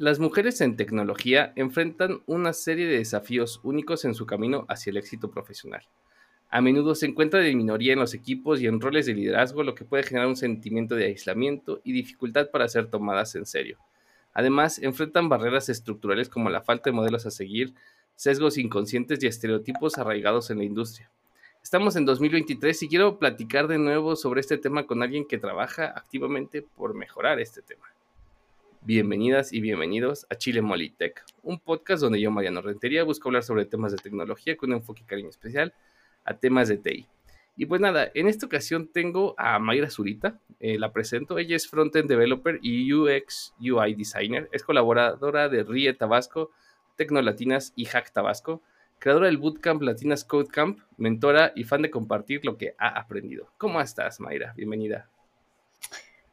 Las mujeres en tecnología enfrentan una serie de desafíos únicos en su camino hacia el éxito profesional. A menudo se encuentran en minoría en los equipos y en roles de liderazgo, lo que puede generar un sentimiento de aislamiento y dificultad para ser tomadas en serio. Además, enfrentan barreras estructurales como la falta de modelos a seguir, sesgos inconscientes y estereotipos arraigados en la industria. Estamos en 2023 y quiero platicar de nuevo sobre este tema con alguien que trabaja activamente por mejorar este tema. Bienvenidas y bienvenidos a Chile Molitech, un podcast donde yo, Mariano Rentería, busco hablar sobre temas de tecnología con un enfoque cariño especial a temas de TI. Y pues nada, en esta ocasión tengo a Mayra Zurita, eh, la presento. Ella es Frontend Developer y UX UI Designer. Es colaboradora de RIE Tabasco, Tecnolatinas y Hack Tabasco, creadora del Bootcamp Latinas Code Camp, mentora y fan de compartir lo que ha aprendido. ¿Cómo estás, Mayra? Bienvenida.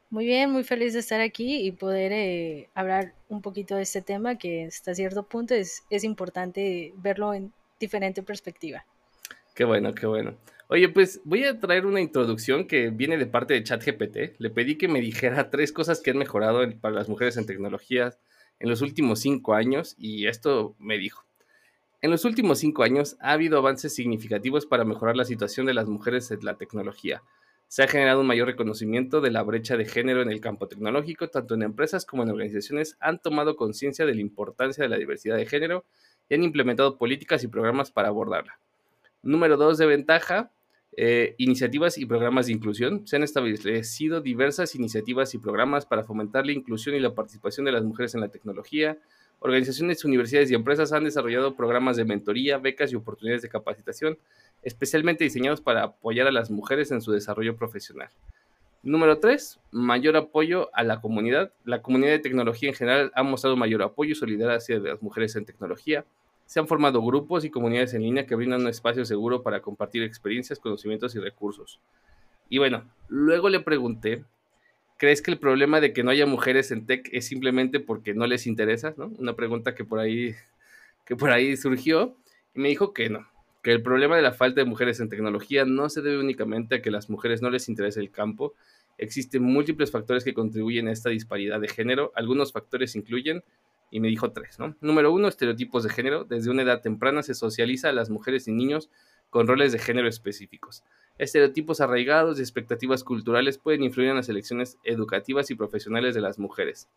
Muy bien, muy feliz de estar aquí y poder eh, hablar un poquito de este tema que hasta cierto punto es, es importante verlo en diferente perspectiva. Qué bueno, qué bueno. Oye, pues voy a traer una introducción que viene de parte de ChatGPT. Le pedí que me dijera tres cosas que han mejorado para las mujeres en tecnologías en los últimos cinco años y esto me dijo. En los últimos cinco años ha habido avances significativos para mejorar la situación de las mujeres en la tecnología se ha generado un mayor reconocimiento de la brecha de género en el campo tecnológico, tanto en empresas como en organizaciones han tomado conciencia de la importancia de la diversidad de género y han implementado políticas y programas para abordarla. Número dos de ventaja, eh, iniciativas y programas de inclusión. Se han establecido diversas iniciativas y programas para fomentar la inclusión y la participación de las mujeres en la tecnología. Organizaciones, universidades y empresas han desarrollado programas de mentoría, becas y oportunidades de capacitación especialmente diseñados para apoyar a las mujeres en su desarrollo profesional. Número 3, mayor apoyo a la comunidad. La comunidad de tecnología en general ha mostrado mayor apoyo y solidaridad hacia las mujeres en tecnología. Se han formado grupos y comunidades en línea que brindan un espacio seguro para compartir experiencias, conocimientos y recursos. Y bueno, luego le pregunté, ¿crees que el problema de que no haya mujeres en tech es simplemente porque no les interesa? Una pregunta que por ahí, que por ahí surgió y me dijo que no, que el problema de la falta de mujeres en tecnología no se debe únicamente a que las mujeres no les interese el campo. Existen múltiples factores que contribuyen a esta disparidad de género. Algunos factores incluyen, y me dijo tres, ¿no? Número uno, estereotipos de género. Desde una edad temprana se socializa a las mujeres y niños con roles de género específicos. Estereotipos arraigados y expectativas culturales pueden influir en las elecciones educativas y profesionales de las mujeres.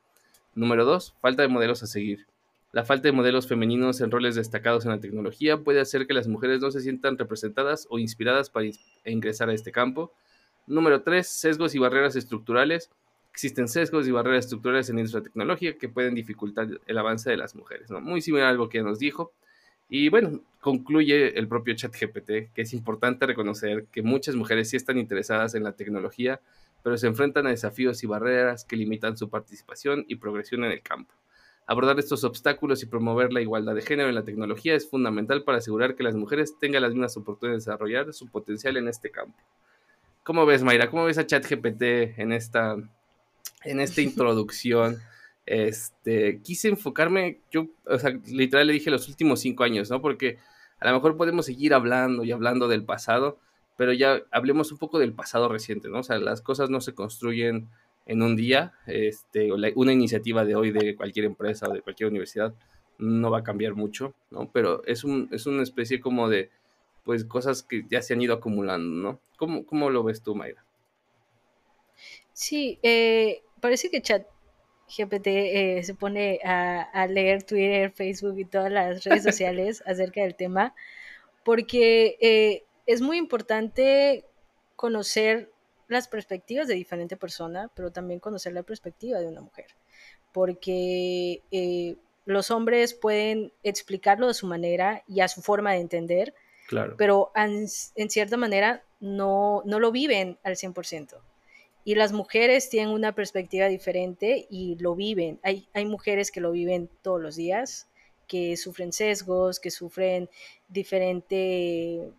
Número dos, falta de modelos a seguir. La falta de modelos femeninos en roles destacados en la tecnología puede hacer que las mujeres no se sientan representadas o inspiradas para ingresar a este campo. Número 3. Sesgos y barreras estructurales. Existen sesgos y barreras estructurales en la industria tecnológica que pueden dificultar el avance de las mujeres. ¿no? Muy similar a algo que nos dijo. Y bueno, concluye el propio ChatGPT que es importante reconocer que muchas mujeres sí están interesadas en la tecnología, pero se enfrentan a desafíos y barreras que limitan su participación y progresión en el campo. Abordar estos obstáculos y promover la igualdad de género en la tecnología es fundamental para asegurar que las mujeres tengan las mismas oportunidades de desarrollar su potencial en este campo. ¿Cómo ves, Mayra? ¿Cómo ves a ChatGPT en esta, en esta introducción? Este, quise enfocarme, yo, o sea, literal le dije los últimos cinco años, ¿no? Porque a lo mejor podemos seguir hablando y hablando del pasado, pero ya hablemos un poco del pasado reciente, ¿no? O sea, las cosas no se construyen en un día, este, una iniciativa de hoy de cualquier empresa o de cualquier universidad no va a cambiar mucho, ¿no? Pero es, un, es una especie como de, pues, cosas que ya se han ido acumulando, ¿no? ¿Cómo, cómo lo ves tú, Mayra? Sí, eh, parece que Chat GPT eh, se pone a, a, leer Twitter, Facebook y todas las redes sociales acerca del tema, porque eh, es muy importante conocer las perspectivas de diferente persona, pero también conocer la perspectiva de una mujer, porque eh, los hombres pueden explicarlo de su manera y a su forma de entender, claro. pero en, cierta manera no, no lo viven al 100%. Y las mujeres tienen una perspectiva diferente y lo viven. Hay, hay mujeres que lo viven todos los días, que sufren sesgos, que sufren diferente,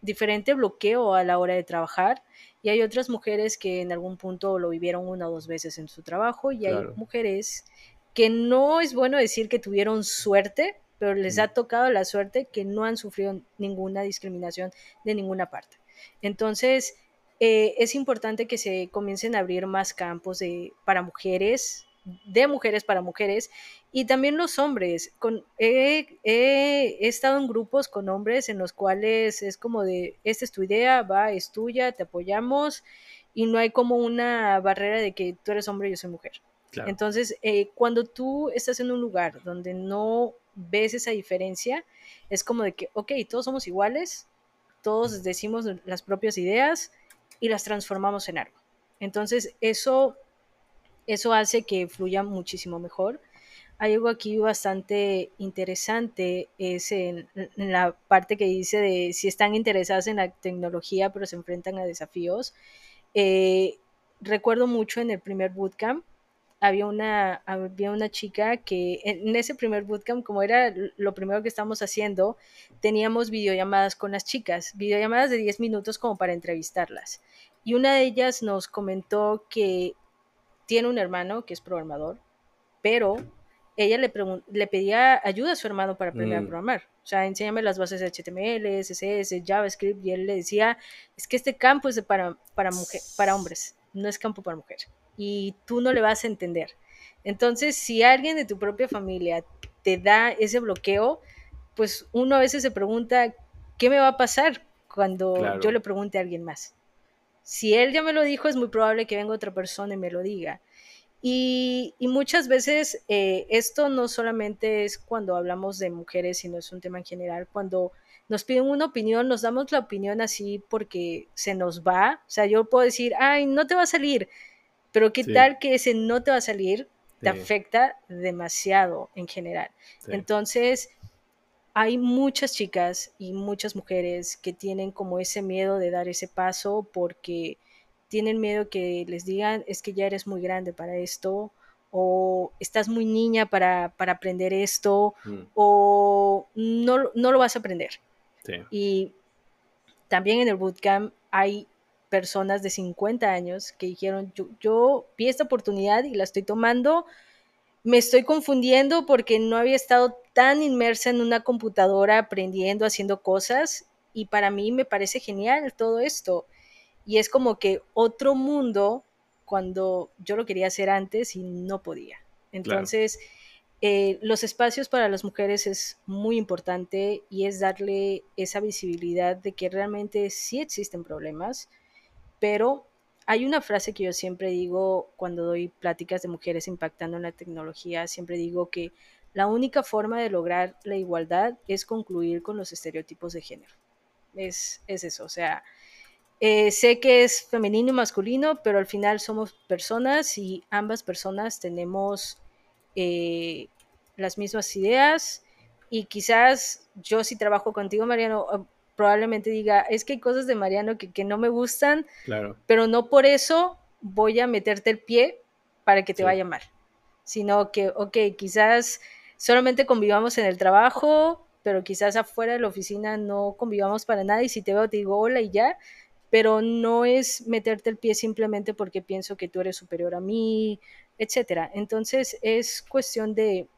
diferente bloqueo a la hora de trabajar y hay otras mujeres que en algún punto lo vivieron una o dos veces en su trabajo y hay mujeres que no es bueno decir que tuvieron suerte, pero les ha tocado la suerte que no han sufrido ninguna discriminación de ninguna parte. Entonces, eh, es importante que se comiencen a abrir más campos de, para mujeres de mujeres para mujeres y también los hombres. Con, he, he, estado en grupos con hombres en los cuales es como de, esta es tu idea, va, es tuya, te apoyamos y no hay como una barrera de que tú eres hombre y yo soy mujer. Entonces, eh, cuando tú estás en un lugar donde no ves esa diferencia, es como de que, ok, todos somos iguales, todos decimos las propias ideas y las transformamos en algo. Entonces, eso eso hace que fluya muchísimo mejor. Hay algo aquí bastante interesante, es en, la parte que dice de si están interesadas en la tecnología pero se enfrentan a desafíos. Eh, recuerdo mucho en el primer bootcamp, había una, había una chica que en ese primer bootcamp, como era lo primero que estábamos haciendo, teníamos videollamadas con las chicas, videollamadas de 10 minutos como para entrevistarlas. Y una de ellas nos comentó que tiene un hermano que es programador, pero ella le, le pedía ayuda a su hermano para aprender a mm. programar. O sea, enséñame las bases de HTML, CSS, JavaScript, y él le decía, es que este campo es para, para, mujer, para hombres, no es campo para mujer. Y tú no le vas a entender. Entonces, si alguien de tu propia familia te da ese bloqueo, pues uno a veces se pregunta, ¿qué me va a pasar cuando yo le pregunte a alguien más? Si él ya me lo dijo, es muy probable que venga otra persona y me lo diga. Y, muchas veces eh, esto no solamente es cuando hablamos de mujeres, sino es un tema en general. Cuando nos piden una opinión, nos damos la opinión así porque se nos va. O sea, yo puedo decir, ay, no te va a salir, pero ¿qué tal que ese no te va a salir? Te afecta demasiado en general. Entonces, hay muchas chicas y muchas mujeres que tienen como ese miedo de dar ese paso porque tienen miedo que les digan es que ya eres muy grande para esto o estás muy niña para, aprender esto mm. o no, no, lo vas a aprender. Y también en el bootcamp hay personas de 50 años que dijeron, yo, yo vi esta oportunidad y la estoy tomando me estoy confundiendo porque no había estado tan inmersa en una computadora aprendiendo, haciendo cosas y para mí me parece genial todo esto. Y es como que otro mundo cuando yo lo quería hacer antes y no podía. Entonces, eh, los espacios para las mujeres es muy importante y es darle esa visibilidad de que realmente sí existen problemas, pero hay una frase que yo siempre digo cuando doy pláticas de mujeres impactando en la tecnología, siempre digo que la única forma de lograr la igualdad es concluir con los estereotipos de género. Es, eso, o sea, eh, sé que es femenino y masculino, pero al final somos personas y ambas personas tenemos eh, las mismas ideas y quizás yo si trabajo contigo, Mariano, probablemente diga, es que hay cosas de Mariano que, no me gustan, claro. pero no por eso voy a meterte el pie para que te vaya mal, sino que, ok, quizás solamente convivamos en el trabajo, pero quizás afuera de la oficina no convivamos para nada y si te veo te digo hola y ya, pero no es meterte el pie simplemente porque pienso que tú eres superior a mí, etcétera. Entonces es cuestión de,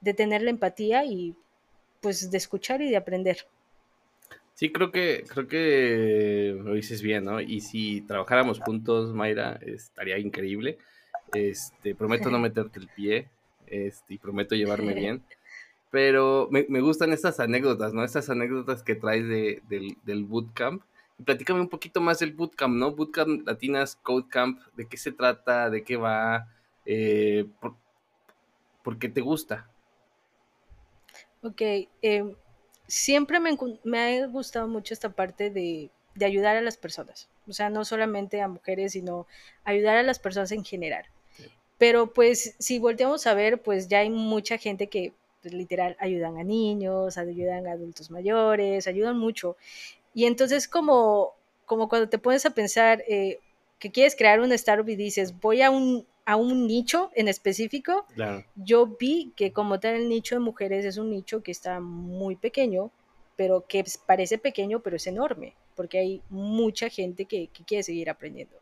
de tener la empatía y pues de escuchar y de aprender. Sí, creo que, creo que lo dices bien, ¿no? Y si trabajáramos juntos, Mayra, estaría increíble. Este, prometo no meterte el pie, este, y prometo llevarme bien. Pero me, gustan estas anécdotas, ¿no? Estas anécdotas que traes de, del, del bootcamp. platícame un poquito más del bootcamp, ¿no? Bootcamp Latinas Code Camp, ¿de qué se trata? ¿De qué va? Eh, por, qué te gusta? Ok, eh, siempre me, ha gustado mucho esta parte de, ayudar a las personas. O sea, no solamente a mujeres, sino ayudar a las personas en general. Pero pues si volteamos a ver, pues ya hay mucha gente que pues, literal ayudan a niños, ayudan a adultos mayores, ayudan mucho. Y entonces como, como cuando te pones a pensar eh, que quieres crear un startup y dices, voy a un, a un nicho en específico, yo vi que como tal el nicho de mujeres es un nicho que está muy pequeño, pero que parece pequeño, pero es enorme, porque hay mucha gente que, quiere seguir aprendiendo.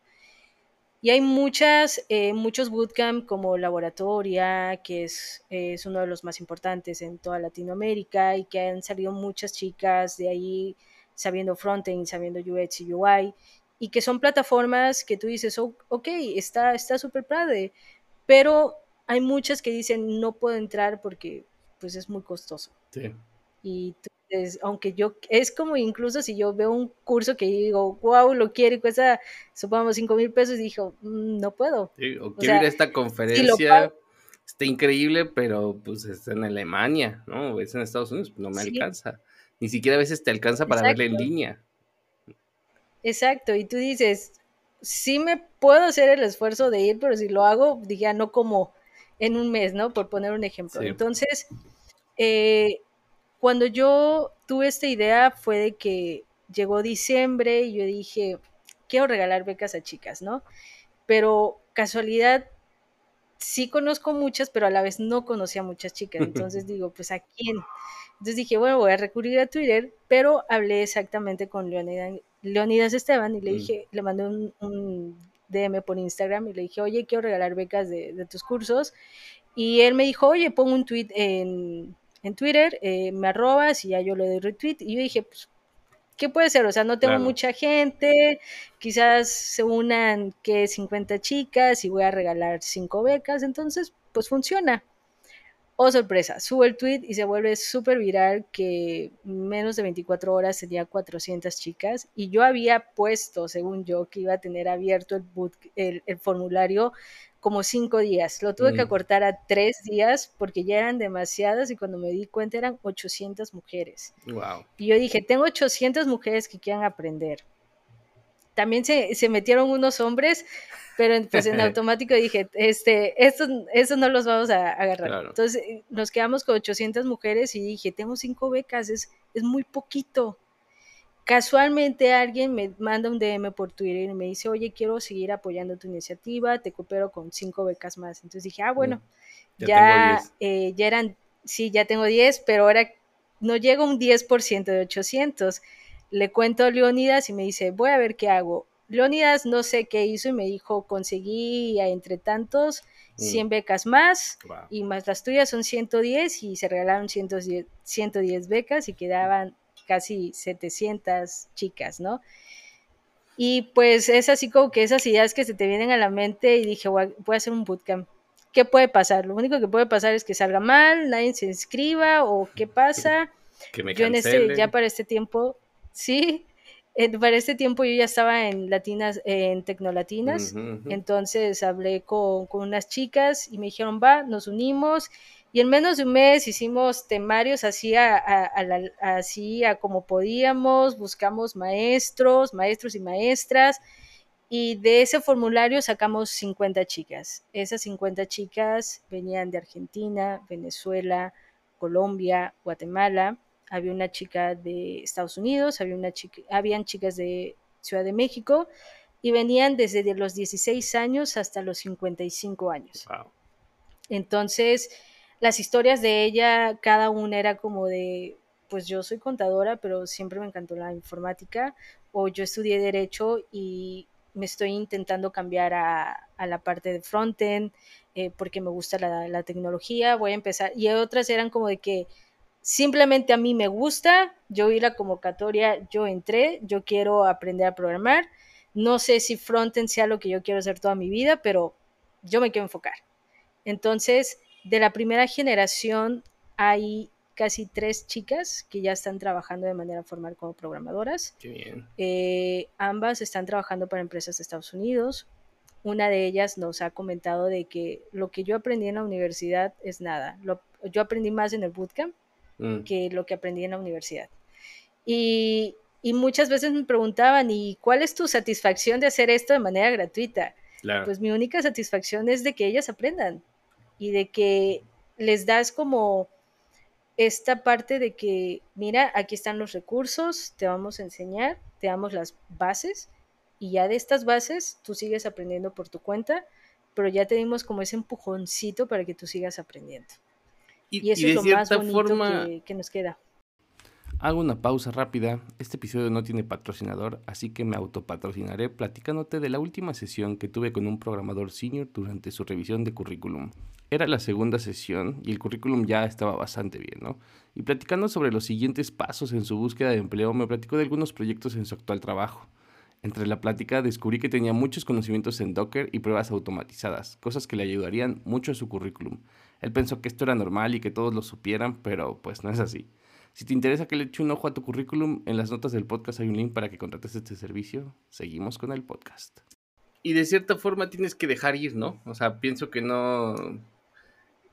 Y hay muchas, eh, muchos bootcamp como Laboratoria, que es, es uno de los más importantes en toda Latinoamérica y que han salido muchas chicas de ahí sabiendo frontend, sabiendo UX y UI y que son plataformas que tú dices, ok, está súper padre, pero hay muchas que dicen no puedo entrar porque pues es muy costoso. Sí. Y aunque yo, es como incluso si yo veo un curso que digo, wow, lo quiero y cuesta, supongamos, 5 mil pesos, y dijo, mm, no puedo. o quiero ir a esta conferencia, está increíble, pero pues está en Alemania, ¿no? Es en Estados Unidos, no me alcanza. Ni siquiera a veces te alcanza para verla en línea. Exacto, y tú dices, sí me puedo hacer el esfuerzo de ir, pero si lo hago, diga, no como en un mes, ¿no? Por poner un ejemplo. Entonces, eh, cuando yo tuve esta idea fue de que llegó diciembre y yo dije, quiero regalar becas a chicas, ¿no? Pero casualidad, sí conozco muchas, pero a la vez no conocía muchas chicas. Entonces digo, pues a quién. Entonces dije, bueno, voy a recurrir a Twitter, pero hablé exactamente con Leonidas, Esteban y le mm. dije, le mandé un, DM por Instagram y le dije, oye, quiero regalar becas de, tus cursos. Y él me dijo, oye, pongo un tweet en, Twitter, eh, me arrobas y ya yo le doy retweet. Y yo dije, pues, ¿qué puede ser? O sea, no tengo mucha gente, quizás se unan que 50 chicas y voy a regalar 5 becas, entonces, pues funciona. Oh, sorpresa, subo el tweet y se vuelve súper viral que menos de 24 horas tenía 400 chicas y yo había puesto, según yo, que iba a tener abierto el, boot, el, formulario como cinco días. Lo tuve que mm. acortar a tres días porque ya eran demasiadas y cuando me di cuenta eran 800 mujeres. Wow. Y yo dije, tengo 800 mujeres que quieran aprender. También se, se metieron unos hombres pero pues en automático dije, este, estos, no los vamos a agarrar. Entonces nos quedamos con 800 mujeres y dije, tengo cinco becas, es, es muy poquito. Casualmente alguien me manda un DM por Twitter y me dice, oye, quiero seguir apoyando tu iniciativa, te coopero con cinco becas más. Entonces dije, ah, bueno, mm, ya, eh, ya, eran, sí, ya tengo 10, pero ahora no llega un 10% de 800. Le cuento a Leonidas y me dice, voy a ver qué hago Leonidas no sé qué hizo y me dijo, conseguí entre tantos 100 mm. becas más y más las tuyas son 110 y se regalaron 110, 110 becas y quedaban casi 700 chicas, ¿no? Y pues es así como que esas ideas que se te vienen a la mente y dije, voy a, hacer un bootcamp. ¿Qué puede pasar? Lo único que puede pasar es que salga mal, nadie se inscriba o qué pasa. Que me Yo en este, ya para este tiempo, sí, para este tiempo yo ya estaba en Latinas, en Tecnolatinas, entonces hablé con, unas chicas y me dijeron, va, nos unimos y en menos de un mes hicimos temarios así a, así a como podíamos, buscamos maestros, maestros y maestras y de ese formulario sacamos 50 chicas. Esas 50 chicas venían de Argentina, Venezuela, Colombia, Guatemala había una chica de Estados Unidos, había una chica, habían chicas de Ciudad de México y venían desde los 16 años hasta los 55 años. Entonces, las historias de ella, cada una era como de, pues yo soy contadora, pero siempre me encantó la informática, o yo estudié derecho y me estoy intentando cambiar a, la parte de frontend eh, porque me gusta la, la, tecnología, voy a empezar, y otras eran como de que Simplemente a mí me gusta, yo vi la convocatoria, yo entré, yo quiero aprender a programar. No sé si frontend sea lo que yo quiero hacer toda mi vida, pero yo me quiero enfocar. Entonces, de la primera generación hay casi tres chicas que ya están trabajando de manera formal como programadoras. Qué bien. Eh, ambas están trabajando para empresas de Estados Unidos. Una de ellas nos ha comentado de que lo que yo aprendí en la universidad es nada. yo aprendí más en el bootcamp Mm. que lo que aprendí en la universidad. Y, muchas veces me preguntaban, ¿y cuál es tu satisfacción de hacer esto de manera gratuita? Pues mi única satisfacción es de que ellas aprendan y de que les das como esta parte de que, mira, aquí están los recursos, te vamos a enseñar, te damos las bases y ya de estas bases tú sigues aprendiendo por tu cuenta, pero ya te dimos como ese empujoncito para que tú sigas aprendiendo. Y, eso es lo más bonito forma, que, nos queda. Hago una pausa rápida. Este episodio no tiene patrocinador, así que me autopatrocinaré platicándote de la última sesión que tuve con un programador senior durante su revisión de currículum. Era la segunda sesión y el currículum ya estaba bastante bien, ¿no? Y platicando sobre los siguientes pasos en su búsqueda de empleo, me platicó de algunos proyectos en su actual trabajo. Entre la plática descubrí que tenía muchos conocimientos en Docker y pruebas automatizadas, cosas que le ayudarían mucho a su currículum. Él pensó que esto era normal y que todos lo supieran, pero pues no es así. Si te interesa que le eche un ojo a tu currículum, en las notas del podcast hay un link para que contrates este servicio. Seguimos con el podcast. Y de cierta forma tienes que dejar ir, ¿no? O sea, pienso que no,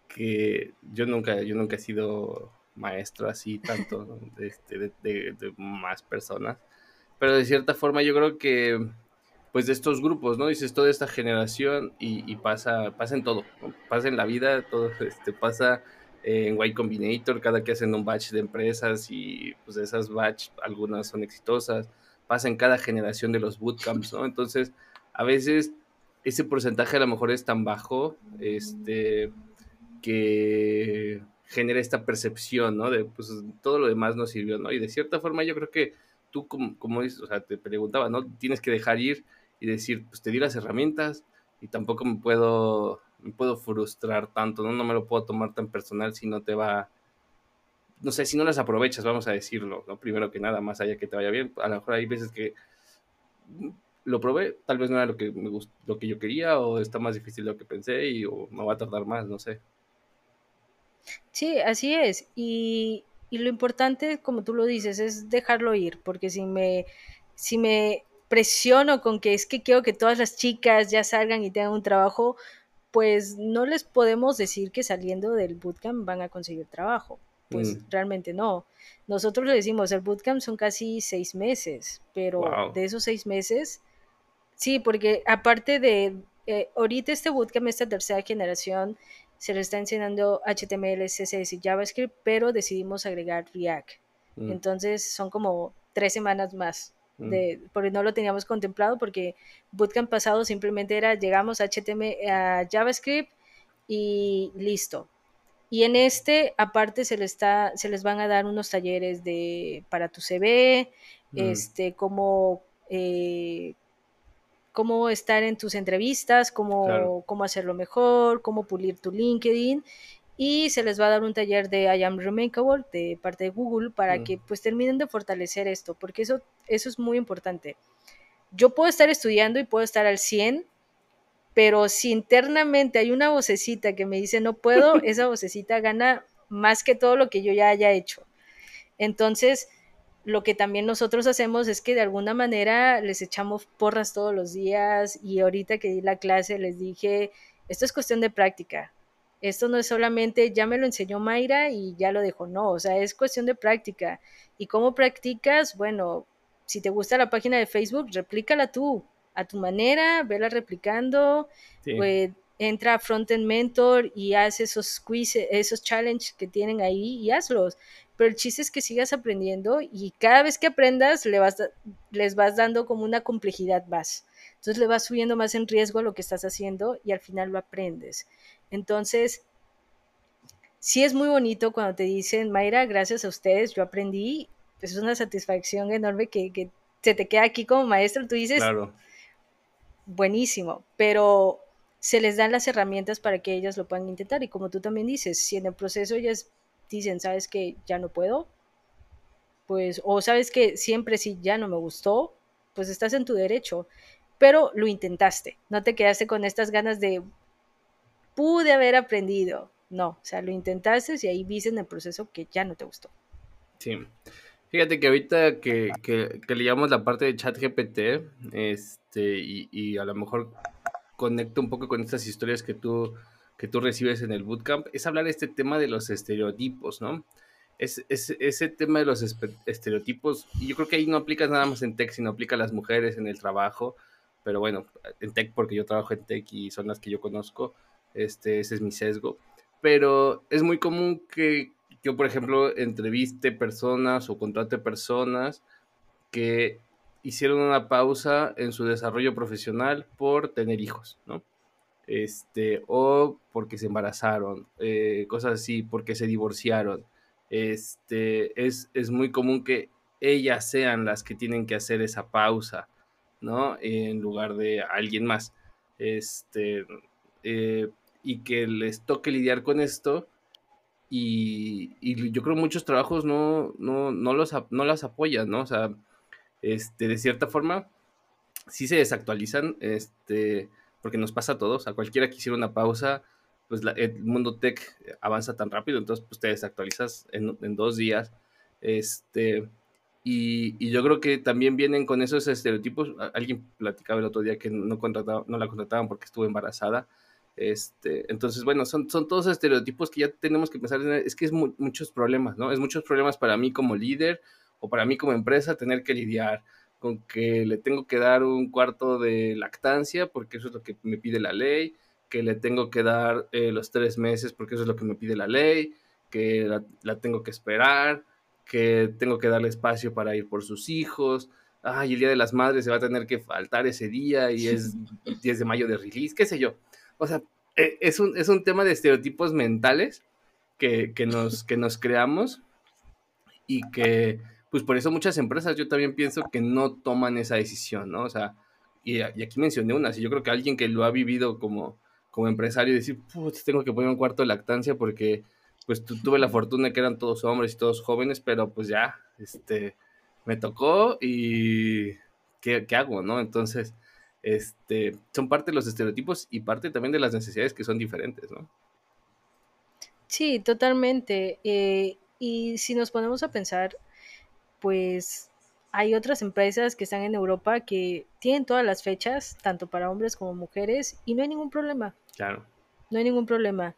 que yo nunca, yo nunca he sido maestro así tanto este, de, más personas, pero de cierta forma yo creo que pues de estos grupos, ¿no? Dices toda esta generación y, pasa, pasa en todo, pasa en la vida, todo este, pasa en Y Combinator, cada que hacen un batch de empresas y pues esas batch algunas son exitosas, pasa en cada generación de los bootcamps, ¿no? Entonces, a veces ese porcentaje a lo mejor es tan bajo, este, que genera esta percepción, ¿no? De, pues, todo lo demás no sirvió, ¿no? Y de cierta forma yo creo que tú, como, como o sea, te preguntaba, ¿no? Tienes que dejar ir y decir, pues te di las herramientas y tampoco me puedo, me puedo frustrar tanto, ¿no? No me lo puedo tomar tan personal si no te va, no sé, si no las aprovechas, vamos a decirlo, ¿no? Primero que nada, más allá que te vaya bien, a lo mejor hay veces que lo probé, tal vez no era lo que me gustó, lo que yo quería o está más difícil de lo que pensé y o me va a tardar más, no sé. Sí, así es. Y, lo importante, como tú lo dices, es dejarlo ir, porque si me, si me presiono con que es que quiero que todas las chicas ya salgan y tengan un trabajo, pues no les podemos decir que saliendo del bootcamp van a conseguir trabajo. Pues mm. realmente no. Nosotros le decimos, el bootcamp son casi seis meses, pero de esos seis meses, sí, porque aparte de, eh, ahorita este bootcamp, esta tercera generación, se le está enseñando HTML, CSS y JavaScript, pero decidimos agregar React. Mm. Entonces son como tres semanas más. De, porque no lo teníamos contemplado, porque Bootcamp pasado simplemente era llegamos a HTML, a JavaScript y listo. Y en este, aparte, se les, está, se les van a dar unos talleres de, para tu CV, mm. este, como eh, cómo estar en tus entrevistas, cómo, cómo hacerlo mejor, cómo pulir tu LinkedIn. Y se les va a dar un taller de I am Remarkable de parte de Google para mm. que pues terminen de fortalecer esto, porque eso, eso es muy importante. Yo puedo estar estudiando y puedo estar al 100, pero si internamente hay una vocecita que me dice no puedo, esa vocecita gana más que todo lo que yo ya haya hecho. Entonces, lo que también nosotros hacemos es que de alguna manera les echamos porras todos los días y ahorita que di la clase les dije, esto es cuestión de práctica. Esto no es solamente, ya me lo enseñó Mayra y ya lo dejó, no, o sea, es cuestión de práctica. ¿Y cómo practicas? Bueno, si te gusta la página de Facebook, replícala tú, a tu manera, vela replicando, pues entra a Frontend Mentor y haz esos quiz, esos challenges que tienen ahí y hazlos pero el chiste es que sigas aprendiendo y cada vez que aprendas le vas, les vas dando como una complejidad más. Entonces le vas subiendo más en riesgo a lo que estás haciendo y al final lo aprendes. Entonces, sí es muy bonito cuando te dicen, Mayra, gracias a ustedes, yo aprendí. Es una satisfacción enorme que, que se te queda aquí como maestro. Tú dices, claro. buenísimo, pero se les dan las herramientas para que ellas lo puedan intentar. Y como tú también dices, si en el proceso ellas dicen, sabes que ya no puedo, pues, o sabes que siempre sí ya no me gustó, pues estás en tu derecho, pero lo intentaste, no te quedaste con estas ganas de, pude haber aprendido, no, o sea, lo intentaste y ahí viste en el proceso que ya no te gustó. Sí. Fíjate que ahorita que, que, leíamos la parte de ChatGPT, este, y, y a lo mejor conecto un poco con estas historias que tú que tú recibes en el bootcamp es hablar de este tema de los estereotipos, ¿no? Es, ese tema de los estereotipos, y yo creo que ahí no aplicas nada más en tech, sino aplica a las mujeres en el trabajo, pero bueno, en tech porque yo trabajo en tech y son las que yo conozco, este, ese es mi sesgo, pero es muy común que yo, por ejemplo, entreviste personas o contrate personas que hicieron una pausa en su desarrollo profesional por tener hijos, ¿no? este, o porque se embarazaron, eh, cosas así, porque se divorciaron. Este, es, es, muy común que ellas sean las que tienen que hacer esa pausa, ¿no? En lugar de alguien más. Este, eh, y que les toque lidiar con esto. Y, y yo creo muchos trabajos no, no, no, los, no las apoyan, ¿no? O sea, este, de cierta forma, sí se desactualizan, este, porque nos pasa a todos, a cualquiera que hiciera una pausa, pues el mundo tech avanza tan rápido, entonces pues te desactualizas en, en dos días, este, y, y, yo creo que también vienen con esos estereotipos, alguien platicaba el otro día que no, no la contrataban porque estuvo embarazada, este, entonces, bueno, son, son todos estereotipos que ya tenemos que pensar, es que es muchos problemas, ¿no? Es muchos problemas para mí como líder o para mí como empresa tener que lidiar con que le tengo que dar un cuarto de lactancia porque eso es lo que me pide la ley, que le tengo que dar eh, los tres meses porque eso es lo que me pide la ley, que la, tengo que esperar, que tengo que darle espacio para ir por sus hijos. Ay, el Día de las Madres se va a tener que faltar ese día y es 10 de mayo de release, qué sé yo. O sea, e, es un, es un tema de estereotipos mentales que, que, nos, que nos creamos y que pues por eso muchas empresas yo también pienso que no toman esa decisión, ¿no? O sea, y, aquí mencioné una, si yo creo que alguien que lo ha vivido como, como empresario y decir, pues tengo que poner un cuarto de lactancia porque pues tuve la fortuna que eran todos hombres y todos jóvenes, pero pues ya, este, me tocó y ¿qué, qué hago, no? Entonces, este, son parte de los estereotipos y parte también de las necesidades que son diferentes, ¿no? Sí, totalmente. Eh, y si nos ponemos a pensar, pues hay otras empresas que están en Europa que tienen todas las fechas, tanto para hombres como mujeres, y no hay ningún problema. Claro. No hay ningún problema.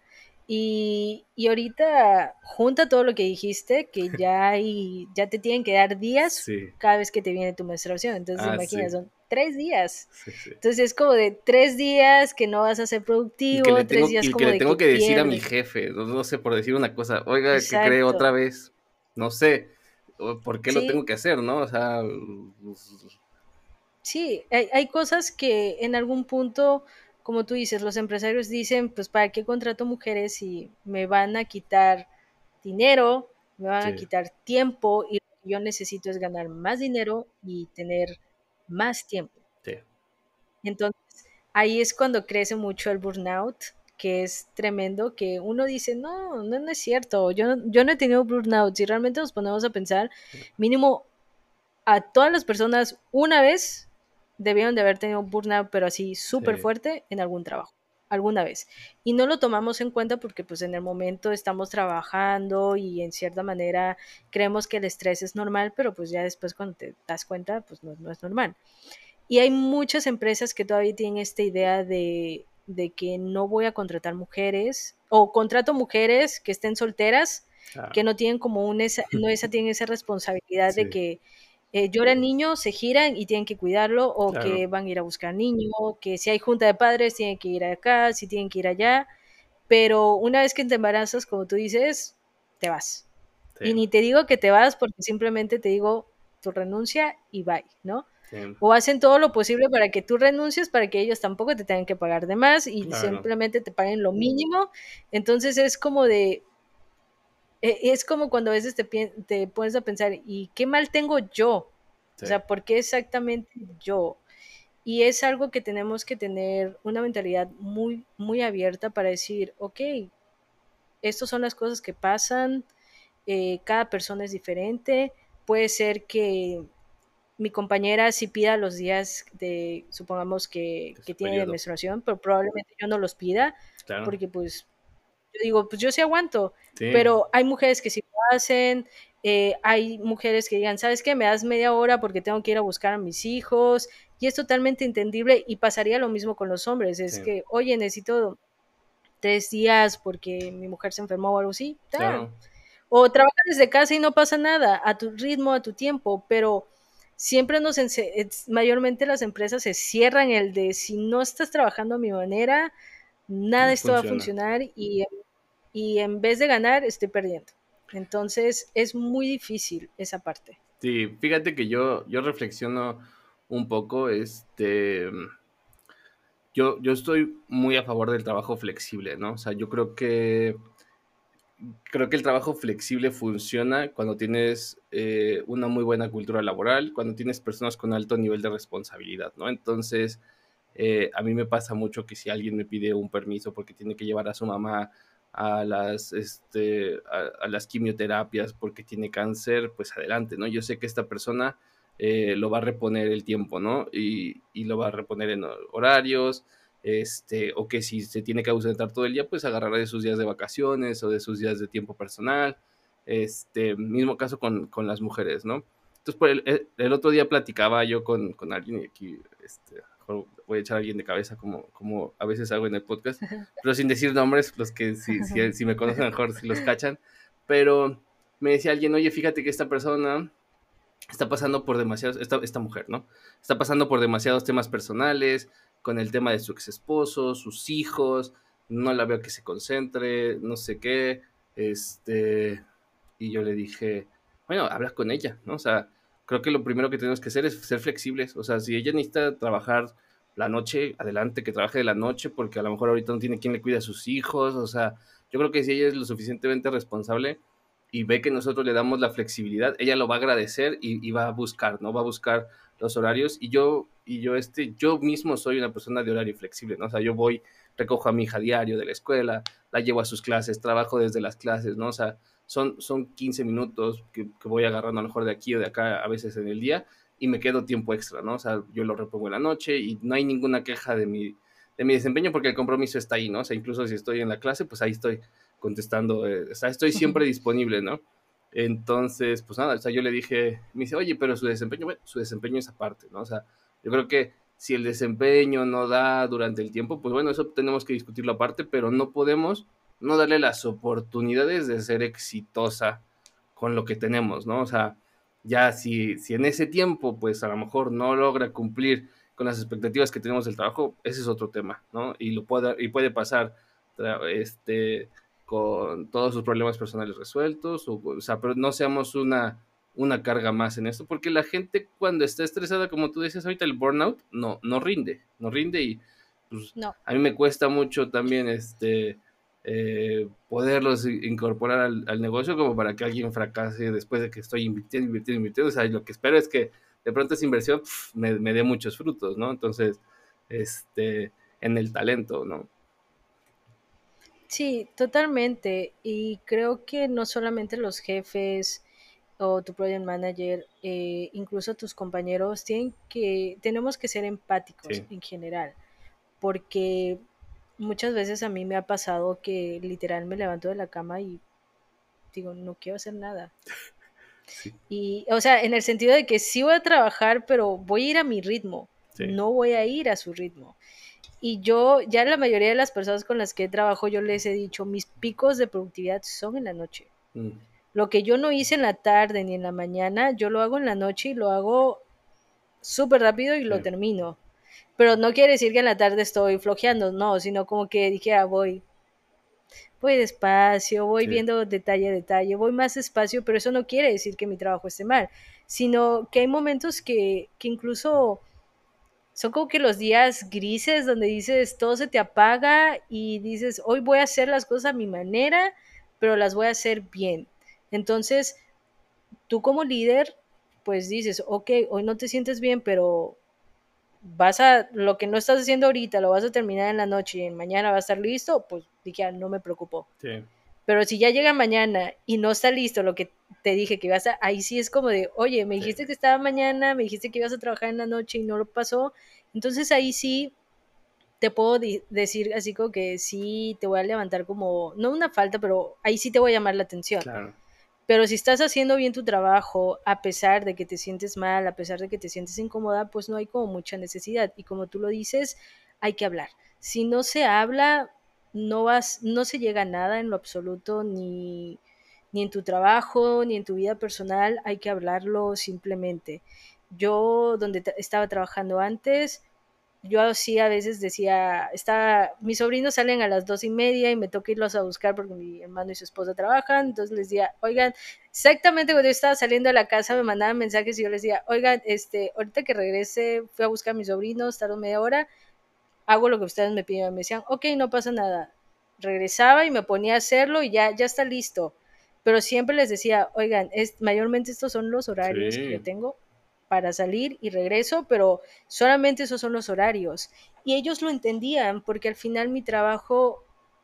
Y, y ahorita junta todo lo que dijiste, que ya hay, ya te tienen que dar días cada vez que te viene tu menstruación. Entonces, ah, imagina, son tres días. Entonces es como de tres días que no vas a ser productivo, tres días y como que le tengo que, decir a mi jefe, no, sé, por decir una cosa, oiga, que creo otra vez, no sé, ¿por qué lo tengo que hacer, no? O sea... Sí, hay, hay cosas que en algún punto, como tú dices, los empresarios dicen, pues, ¿para qué contrato mujeres si me van a quitar dinero, me van a quitar tiempo y lo que yo necesito es ganar más dinero y tener más tiempo? Sí. Entonces, ahí es cuando crece mucho el burnout que es tremendo, que uno dice, no, no, no es cierto, yo no, yo no he tenido burnout. Si realmente nos ponemos a pensar, mínimo a todas las personas una vez debieron de haber tenido un burnout, pero así súper fuerte en algún trabajo, alguna vez. Y no lo tomamos en cuenta porque pues en el momento estamos trabajando y en cierta manera creemos que el estrés es normal, pero pues ya después cuando te das cuenta, pues no, no es normal. Y hay muchas empresas que todavía tienen esta idea de de que no voy a contratar mujeres o contrato mujeres que estén solteras, que no tienen como un esa, no esa tienen esa responsabilidad de que eh, lloran niños, se giran y tienen que cuidarlo o que van a ir a buscar niños, que si hay junta de padres tienen que ir acá, si tienen que ir allá, pero una vez que te embarazas, como tú dices, te vas. Y ni te digo que te vas porque simplemente te digo tu renuncia y bye, ¿no? O hacen todo lo posible para que tú renuncies, para que ellos tampoco te tengan que pagar de más y simplemente te paguen lo mínimo. Entonces es como de, es como cuando a veces te, te pones a pensar, ¿y qué mal tengo yo? O sea, ¿por qué exactamente yo? Y es algo que tenemos que tener una mentalidad muy, muy abierta para decir, ok, estas son las cosas que pasan, eh, cada persona es diferente, puede ser que mi compañera sí pida los días de, supongamos que, que tiene menstruación, pero probablemente yo no los pida, porque pues yo digo, pues yo sí aguanto, pero hay mujeres que sí lo hacen, eh, hay mujeres que digan, ¿sabes qué? Me das media hora porque tengo que ir a buscar a mis hijos, y es totalmente entendible y pasaría lo mismo con los hombres, es que, oye, necesito tres días porque mi mujer se enfermó o algo así, o trabajas desde casa y no pasa nada, a tu ritmo, a tu tiempo, pero siempre nos, mayormente las empresas se cierran el de si no estás trabajando a mi manera, nada esto va a funcionar y, y en vez de ganar estoy perdiendo. Entonces es muy difícil esa parte. Sí, fíjate que yo, yo reflexiono un poco, este, yo, yo estoy muy a favor del trabajo flexible, ¿no? O sea, yo creo que creo que el trabajo flexible funciona cuando tienes eh, una muy buena cultura laboral, cuando tienes personas con alto nivel de responsabilidad, ¿no? Entonces, eh, a mí me pasa mucho que si alguien me pide un permiso porque tiene que llevar a su mamá a las, este, a, las quimioterapias porque tiene cáncer, pues adelante, ¿no? Yo sé que esta persona eh, lo va a reponer el tiempo, ¿no? Y, y, lo va a reponer en horarios, este, o que si se tiene que ausentar todo el día, pues agarrará de sus días de vacaciones o de sus días de tiempo personal. Este, mismo caso con, con las mujeres, ¿no? Entonces, el, otro día platicaba yo con, con alguien, aquí este, voy a echar a alguien de cabeza, como, como a veces hago en el podcast, pero sin decir nombres, los que si, si, si me conocen mejor, si los cachan, pero me decía alguien, oye, fíjate que esta persona está pasando por demasiados, esta, esta mujer, ¿no? Está pasando por demasiados temas personales, con el tema de su ex esposo, sus hijos, no la veo que se concentre, no sé qué, este, y yo le dije, bueno, habla con ella, ¿no? O sea, creo que lo primero que tenemos que hacer es ser flexibles, o sea, si ella necesita trabajar la noche, adelante, que trabaje de la noche, porque a lo mejor ahorita no tiene quien le cuide a sus hijos, o sea, yo creo que si ella es lo suficientemente responsable, y ve que nosotros le damos la flexibilidad, ella lo va a agradecer y, va a buscar, ¿no? Va a buscar los horarios y yo, y yo, este, yo mismo soy una persona de horario flexible, ¿no? O sea, yo voy, recojo a mi hija diario de la escuela, la llevo a sus clases, trabajo desde las clases, ¿no? O sea, son, son 15 minutos que, voy agarrando a lo mejor de aquí o de acá a veces en el día y me quedo tiempo extra, ¿no? O sea, yo lo repongo en la noche y no hay ninguna queja de mi, de mi desempeño porque el compromiso está ahí, ¿no? O sea, incluso si estoy en la clase, pues ahí estoy contestando, eh, o sea, estoy siempre disponible, ¿no? Entonces, pues nada, o sea, yo le dije, me dice, oye, pero su desempeño, bueno, su desempeño es aparte, ¿no? O sea, yo creo que si el desempeño no da durante el tiempo, pues bueno, eso tenemos que discutirlo aparte, pero no podemos no darle las oportunidades de ser exitosa con lo que tenemos, ¿no? O sea, ya si, si en ese tiempo, pues a lo mejor no logra cumplir con las expectativas que tenemos del trabajo, ese es otro tema, ¿no? Y, lo puede, y puede pasar, este, con todos sus problemas personales resueltos, o, sea, pero no seamos una, una carga más en esto, porque la gente cuando está estresada, como tú dices ahorita, el burnout, no, no rinde, no rinde y pues, a mí me cuesta mucho también este, eh, poderlos incorporar al, negocio como para que alguien fracase después de que estoy invirtiendo, invirtiendo, invirtiendo, o sea, lo que espero es que de pronto esa inversión me, me dé muchos frutos, ¿no? Entonces, este, en el talento, ¿no? Sí, totalmente. Y creo que no solamente los jefes o tu project manager, eh, incluso tus compañeros, tienen que, tenemos que ser empáticos en general, porque muchas veces a mí me ha pasado que literal me levanto de la cama y digo, no quiero hacer nada. Y, o sea, en el sentido de que sí voy a trabajar, pero voy a ir a mi ritmo, no voy a ir a su ritmo. Y yo, ya la mayoría de las personas con las que trabajo, yo les he dicho, mis picos de productividad son en la noche. Mm. Lo que yo no hice en la tarde ni en la mañana, yo lo hago en la noche y lo hago súper rápido y lo termino. Pero no quiere decir que en la tarde estoy flojeando, no, sino como que dije, ah, voy, voy despacio, voy viendo detalle a detalle, voy más despacio, pero eso no quiere decir que mi trabajo esté mal, sino que hay momentos que, que incluso son como que los días grises donde dices todo se te apaga y dices hoy voy a hacer las cosas a mi manera, pero las voy a hacer bien. Entonces, tú como líder, pues dices, ok, hoy no te sientes bien, pero vas a, lo que no estás haciendo ahorita lo vas a terminar en la noche y mañana va a estar listo, pues dije, ah, no me preocupo. Pero si ya llega mañana y no está listo lo que te dije que ibas a, ahí sí es como de, oye, me dijiste que estaba mañana, me dijiste que ibas a trabajar en la noche y no lo pasó, entonces ahí sí te puedo decir así como que sí te voy a levantar como, no una falta, pero ahí sí te voy a llamar la atención. Pero si estás haciendo bien tu trabajo, a pesar de que te sientes mal, a pesar de que te sientes incómoda, pues no hay como mucha necesidad. Y como tú lo dices, hay que hablar. Si no se habla, no vas, no se llega a nada en lo absoluto, ni, ni en tu trabajo, ni en tu vida personal, hay que hablarlo simplemente. Yo, donde estaba trabajando antes, yo sí a veces decía, está, mis sobrinos salen a las dos y media y me toca irlos a buscar porque mi hermano y su esposa trabajan, entonces les decía, oigan, exactamente cuando yo estaba saliendo de la casa me mandaban mensajes y yo les decía, oigan, este, ahorita que regrese fui a buscar a mis sobrinos, tardó media hora, hago lo que ustedes me piden, me decían, ok, no pasa nada, regresaba y me ponía a hacerlo y ya, ya está listo, pero siempre les decía, oigan, es, mayormente estos son los horarios que yo tengo, para salir y regreso, pero solamente esos son los horarios. Y ellos lo entendían porque al final mi trabajo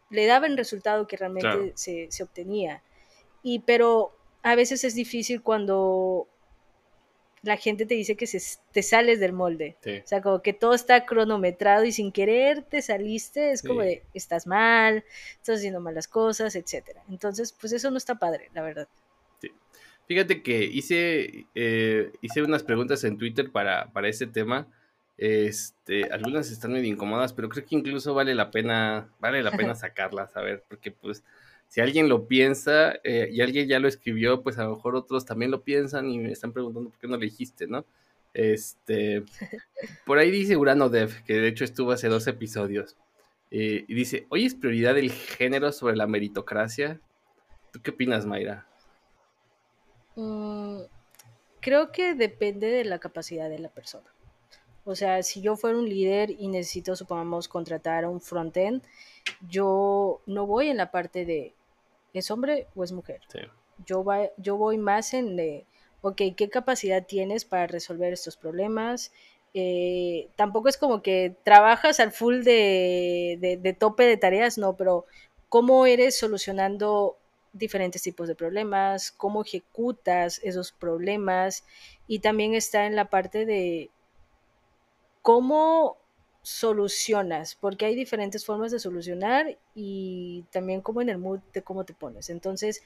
le daba el resultado que realmente se, obtenía. Y pero a veces es difícil cuando la gente te dice que se, te sales del molde. O sea, como que todo está cronometrado y sin querer te saliste, es como de, estás mal, estás haciendo malas cosas, etcétera. Entonces, pues eso no está padre, la verdad. Fíjate que hice, eh, hice unas preguntas en Twitter para, para este tema. Este, algunas están muy incómodas, pero creo que incluso vale la pena, vale la pena sacarlas, a ver, porque pues si alguien lo piensa eh, y alguien ya lo escribió, pues a lo mejor otros también lo piensan y me están preguntando por qué no le dijiste, ¿no? Este, por ahí dice Urano Dev, que de hecho estuvo hace dos episodios, eh, y dice, ¿hoy es prioridad el género sobre la meritocracia? ¿Tú qué opinas, Mayra? Mm, creo que depende de la capacidad de la persona. O sea, si yo fuera un líder y necesito, supongamos, contratar a un frontend, yo no voy en la parte de ¿es hombre o es mujer? Yo, va, yo voy más en, de, ok, ¿qué capacidad tienes para resolver estos problemas? Eh, tampoco es como que trabajas al full de, de, tope de tareas, no, pero cómo eres solucionando diferentes tipos de problemas, cómo ejecutas esos problemas y también está en la parte de cómo solucionas, porque hay diferentes formas de solucionar y también como en el mood de cómo te pones. Entonces,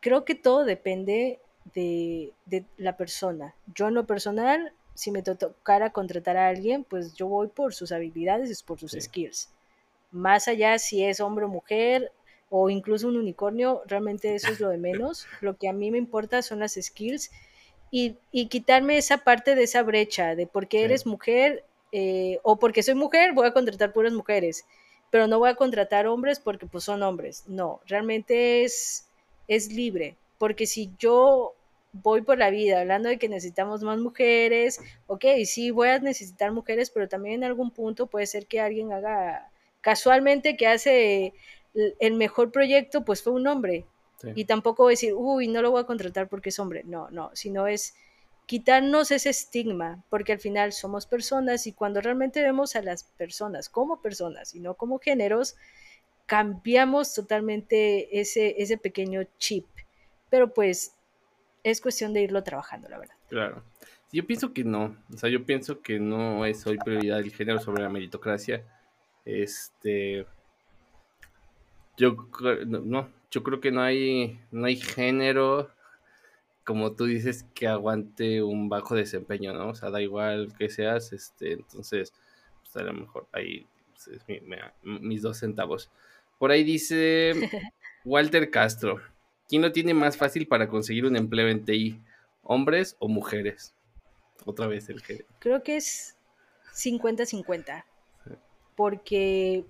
creo que todo depende de, la persona. Yo en lo personal, si me tocara contratar a alguien, pues yo voy por sus habilidades y por sus skills. Más allá si es hombre o mujer o incluso un unicornio, realmente eso es lo de menos. Lo que a mí me importa son las skills y, quitarme esa parte de esa brecha de porque eres mujer eh, o porque soy mujer, voy a contratar puras mujeres, pero no voy a contratar hombres porque pues son hombres. No, realmente es, es libre, porque si yo voy por la vida hablando de que necesitamos más mujeres, ok, sí voy a necesitar mujeres, pero también en algún punto puede ser que alguien haga casualmente que hace el mejor proyecto, pues fue un hombre. Y tampoco decir, uy, no lo voy a contratar porque es hombre. No, no, sino es quitarnos ese estigma, porque al final somos personas y cuando realmente vemos a las personas como personas y no como géneros, cambiamos totalmente ese, ese pequeño chip. Pero pues es cuestión de irlo trabajando, la verdad. Claro. Yo pienso que no, o sea, yo pienso que no es hoy prioridad el género sobre la meritocracia. Este, yo no, yo creo que no hay, no hay género como tú dices, que aguante un bajo desempeño, ¿no? O sea, da igual que seas, este, entonces, pues a lo mejor ahí pues, mis dos centavos. Por ahí dice Walter Castro, ¿quién lo tiene más fácil para conseguir un empleo en TI? ¿Hombres o mujeres? Otra vez el que... Creo que es 50-50, porque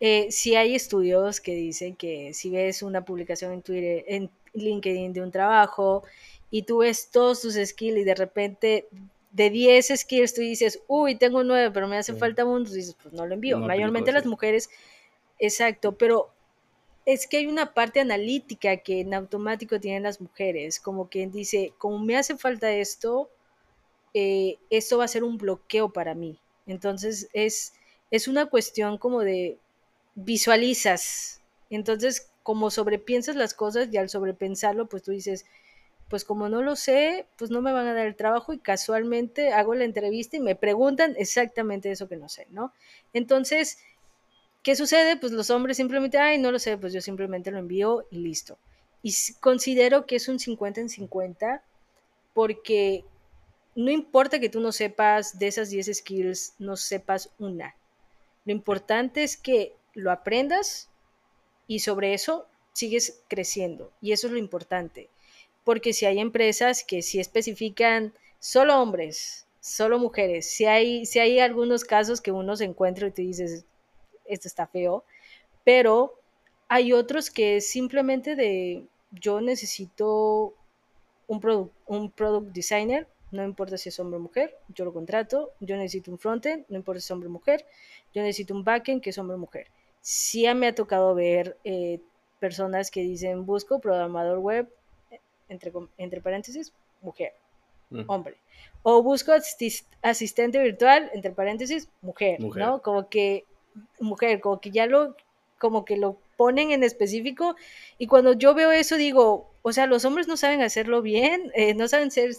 eh, si hay estudios que dicen que si ves una publicación en Twitter, en LinkedIn de un trabajo y tú ves todos tus skills y de repente de 10 skills tú dices, uy, tengo 9, pero me hace falta uno, tú dices, pues no lo envío. Mayormente las mujeres, exacto, pero es que hay una parte analítica que en automático tienen las mujeres, como quien dice, como me hace falta esto, eh, esto va a ser un bloqueo para mí. Entonces es, es una cuestión como de visualizas. Entonces, como sobrepiensas las cosas y al sobrepensarlo, pues tú dices, pues como no lo sé, pues no me van a dar el trabajo y casualmente hago la entrevista y me preguntan exactamente eso que no sé, ¿no? Entonces, ¿qué sucede? Pues los hombres simplemente, ay, no lo sé, pues yo simplemente lo envío y listo. Y considero que es un 50 en 50 porque no importa que tú no sepas de esas 10 skills, no sepas una. Lo importante es que lo aprendas y sobre eso sigues creciendo. Y eso es lo importante. Porque si hay empresas que si especifican solo hombres, solo mujeres, si hay, si hay algunos casos que uno se encuentra y te dices, esto está feo, pero hay otros que es simplemente de yo necesito un, un product designer, no importa si es hombre o mujer, yo lo contrato, yo necesito un frontend, no importa si es hombre o mujer, yo necesito un backend que es hombre o mujer sí me ha tocado ver eh, personas que dicen busco programador web, entre, entre paréntesis, mujer, mm. hombre. O busco asistente virtual, entre paréntesis, mujer, ¿no? Como que, mujer, como que ya lo, como que lo ponen en específico. Y cuando yo veo eso digo, o sea, los hombres no saben hacerlo bien, eh, no saben ser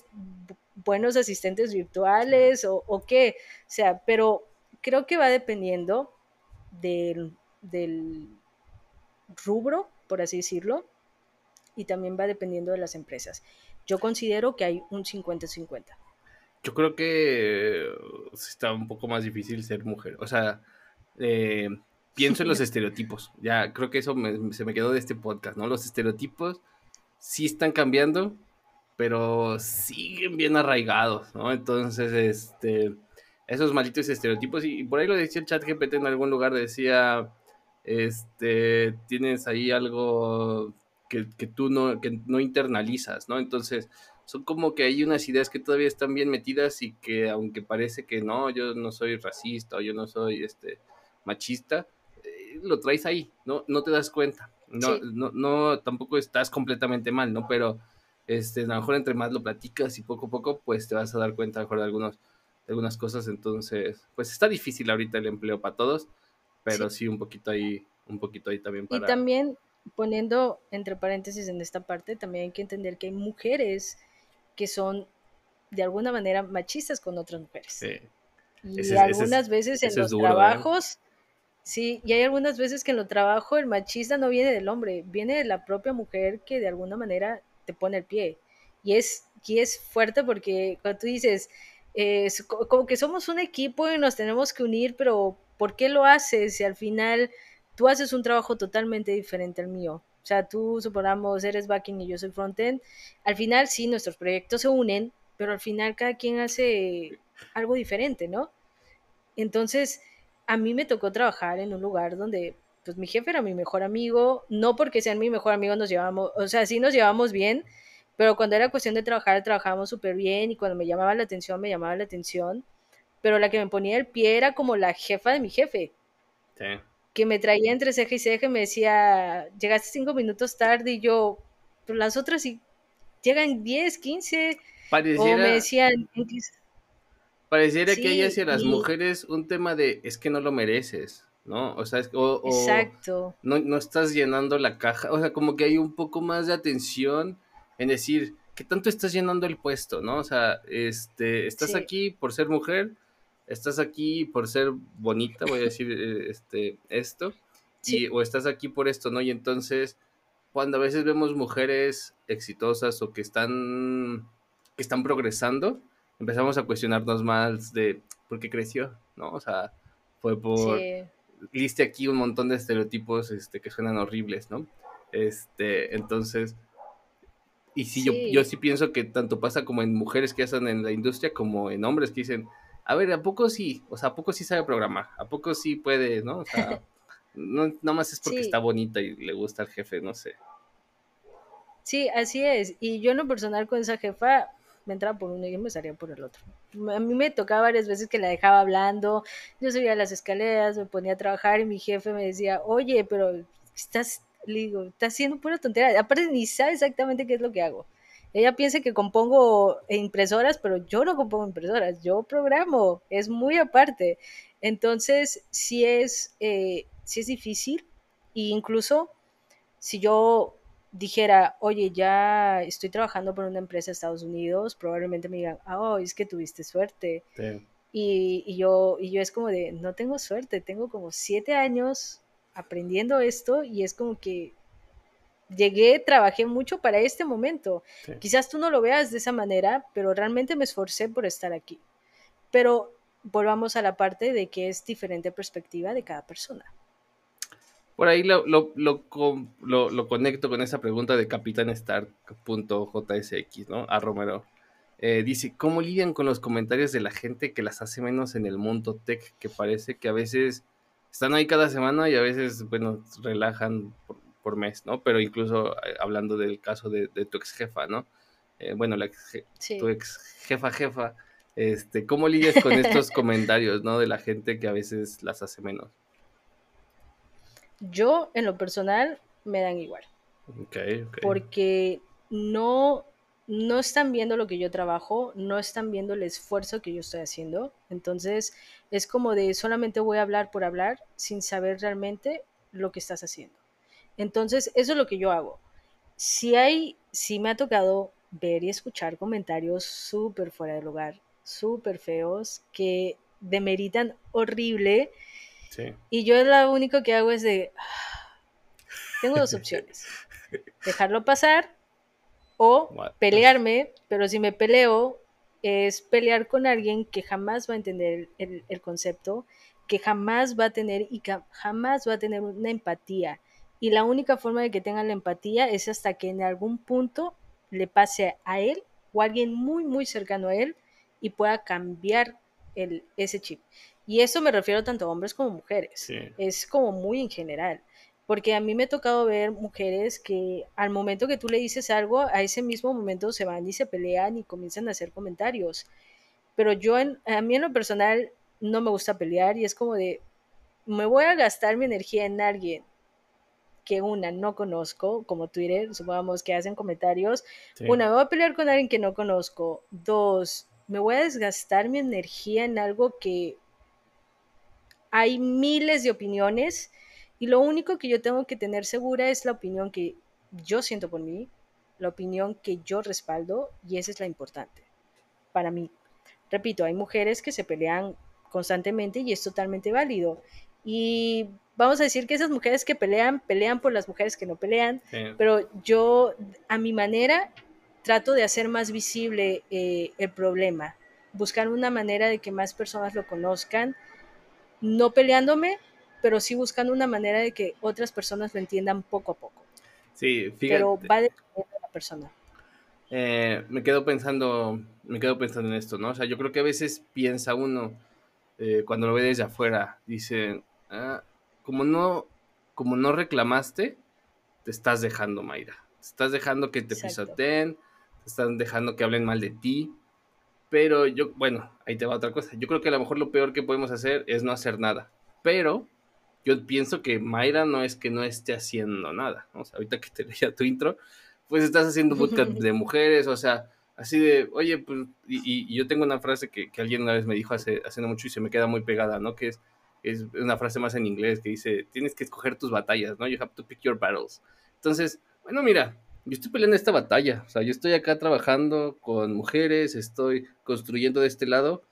buenos asistentes virtuales o, o qué, o sea, pero creo que va dependiendo del, del rubro, por así decirlo, y también va dependiendo de las empresas. Yo considero que hay un 50-50. Yo creo que está un poco más difícil ser mujer. O sea, eh, pienso en los estereotipos. Ya creo que eso se me quedó de este podcast, ¿no? Los estereotipos sí están cambiando, pero siguen bien arraigados, ¿no? Entonces, este, esos malditos estereotipos, y, por ahí lo decía el chat GPT en algún lugar, decía, este, tienes ahí algo que, que tú no, que no internalizas, ¿no? Entonces, son como que hay unas ideas que todavía están bien metidas y que aunque parece que no, yo no soy racista o yo no soy este machista, eh, lo traes ahí, ¿no? No te das cuenta. No, no, no, tampoco estás completamente mal, ¿no? Pero este, a lo mejor entre más lo platicas y poco a poco, pues te vas a dar cuenta mejor de, algunos, de algunas cosas. Entonces, pues está difícil ahorita el empleo para todos, pero sí, un poquito ahí, un poquito ahí también para... Y también poniendo entre paréntesis en esta parte, también hay que entender que hay mujeres que son de alguna manera machistas con otras mujeres. Sí. Y algunas veces en los ¿eh? trabajos, sí, y hay algunas veces que en los trabajos el machista no viene del hombre, viene de la propia mujer que de alguna manera te pone el pie. Y es, y es fuerte porque cuando tú dices, eh, como que somos un equipo y nos tenemos que unir, pero ¿por qué lo haces si al final tú haces un trabajo totalmente diferente al mío? O sea, tú, suponamos, eres backing y yo soy frontend. Al final, sí, nuestros proyectos se unen, pero al final cada quien hace algo diferente, ¿no? Entonces, a mí me tocó trabajar en un lugar donde, pues, mi jefe era mi mejor amigo. No porque sean mi mejor amigo nos llevamos, o sea, sí nos llevamos bien, pero cuando era cuestión de trabajar, trabajábamos súper bien y cuando me llamaba la atención, me llamaba la atención. Pero la que me ponía el pie era como la jefa de mi jefe. Sí que me traía entre ceja y ceja y me decía, llegaste cinco minutos tarde y yo, pero las otras sí llegan 10, 15. Pareciera, o me decían... Pareciera que hay hacia las mujeres un tema de es que no lo mereces, ¿no? O sea, Exacto. No, no estás llenando la caja, o sea, como que hay un poco más de atención en decir, ¿qué tanto estás llenando el puesto, no? O sea, este, estás aquí por ser mujer, estás aquí por ser bonita, voy a decir eh, este, esto, y, o estás aquí por esto, ¿no? Y entonces, cuando a veces vemos mujeres exitosas o que están, que están progresando, empezamos a cuestionarnos más de por qué creció, ¿no? O sea, fue por... Liste aquí un montón de estereotipos este, que suenan horribles, ¿no? Este, entonces, y sí, Yo, yo sí pienso que tanto pasa como en mujeres que hacen en la industria como en hombres que dicen, a ver, ¿a poco sí? O sea, ¿a poco sí sabe programar? ¿A poco sí puede, no? O sea, no, nada más es porque está bonita y le gusta al jefe, no sé. Sí, así es. Y yo en lo personal con esa jefa me entraba por uno y yo me salía por el otro. A mí me tocaba varias veces que la dejaba hablando, yo subía las escaleras, me ponía a trabajar y mi jefe me decía, oye, pero estás, le digo, estás haciendo pura tontería. Aparte ni sabe exactamente qué es lo que hago. Ella piensa que compongo impresoras, pero yo no compongo impresoras, yo programo, es muy aparte. Entonces, sí es, eh, es difícil, e incluso si yo dijera, oye, ya estoy trabajando por una empresa de Estados Unidos, probablemente me digan, oh, es que tuviste suerte. Y, y, yo, y yo es como de, no tengo suerte, tengo como siete años aprendiendo esto y es como que llegué, trabajé mucho para este momento. Quizás tú no lo veas de esa manera, pero realmente me esforcé por estar aquí. Pero volvamos a la parte de que es diferente perspectiva de cada persona. Por ahí lo, lo, lo, lo conecto con esa pregunta de capitanstark.jsx, ¿no? A Romero. Eh, dice, ¿cómo lidian con los comentarios de la gente que las hace menos en el mundo tech? Que parece que a veces están ahí cada semana y a veces, bueno, relajan por, por mes, ¿no? Pero incluso eh, hablando del caso de, tu ex jefa, ¿no? Eh, bueno, la tu ex jefa jefa, este, ¿cómo lidias con estos comentarios, ¿no? De la gente que a veces las hace menos. Yo, en lo personal, me dan igual. Ok, ok. Porque no, no están viendo lo que yo trabajo, no están viendo el esfuerzo que yo estoy haciendo. Entonces, es como de solamente voy a hablar por hablar sin saber realmente lo que estás haciendo. Entonces, eso es lo que yo hago. Si hay, si me ha tocado ver y escuchar comentarios súper fuera de lugar, súper feos, que demeritan horrible. Y yo lo único que hago es de, tengo dos opciones, dejarlo pasar o pelearme, pero si me peleo es pelear con alguien que jamás va a entender el, el concepto, que jamás va a tener y que jamás va a tener una empatía. Y la única forma de que tengan la empatía es hasta que en algún punto le pase a él o a alguien muy, muy cercano a él y pueda cambiar el, ese chip. Y eso me refiero tanto a hombres como mujeres. Es como muy en general. Porque a mí me ha tocado ver mujeres que al momento que tú le dices algo, a ese mismo momento se van y se pelean y comienzan a hacer comentarios. Pero yo, en, a mí en lo personal, no me gusta pelear y es como de, me voy a gastar mi energía en alguien que una no conozco, como Twitter, supongamos que hacen comentarios. Una, me voy a pelear con alguien que no conozco. Dos, me voy a desgastar mi energía en algo que hay miles de opiniones y lo único que yo tengo que tener segura es la opinión que yo siento por mí, la opinión que yo respaldo y esa es la importante para mí. Repito, hay mujeres que se pelean constantemente y es totalmente válido. Y vamos a decir que esas mujeres que pelean, pelean por las mujeres que no pelean, pero yo a mi manera trato de hacer más visible eh, el problema, buscar una manera de que más personas lo conozcan, no peleándome, pero sí buscando una manera de que otras personas lo entiendan poco a poco. Sí, fíjate. Pero va a depender de la persona. Eh, me quedo pensando, me quedo pensando en esto, ¿no? O sea, yo creo que a veces piensa uno, eh, cuando lo ve desde afuera, dice, ah, como no, como no reclamaste, te estás dejando, Mayra. Te estás dejando que te pisoteen, te están dejando que hablen mal de ti. Pero yo, bueno, ahí te va otra cosa. Yo creo que a lo mejor lo peor que podemos hacer es no hacer nada. Pero yo pienso que Mayra no es que no esté haciendo nada. O sea, ahorita que te leía tu intro, pues estás haciendo bootcamp de mujeres, o sea, así de, oye, pues, y, yo tengo una frase que, que, alguien una vez me dijo hace, hace no mucho y se me queda muy pegada, ¿no? Que es, es una frase más en inglés que dice, tienes que escoger tus batallas, ¿no? You have to pick your battles. Entonces, bueno, mira, yo estoy peleando esta batalla, o sea, yo estoy acá trabajando con mujeres, estoy construyendo de este lado.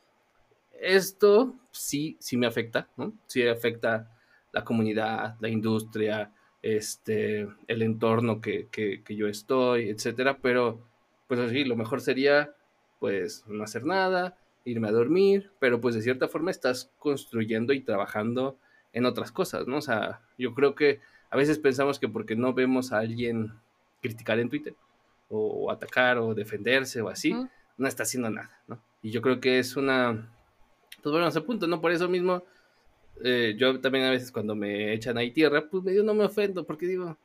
Esto sí, sí me afecta, ¿no? Sí afecta la comunidad, la industria, este, el entorno que, que, que yo estoy, etcétera, pero pues así, lo mejor sería pues no hacer nada, irme a dormir, pero pues de cierta forma estás construyendo y trabajando en otras cosas, ¿no? O sea, yo creo que a veces pensamos que porque no vemos a alguien criticar en Twitter o, atacar o defenderse o así, no está haciendo nada, ¿no? Y yo creo que es una, pues bueno, ese punto, ¿no? Por eso mismo, eh, yo también a veces cuando me echan ahí tierra, pues medio no me ofendo, porque digo,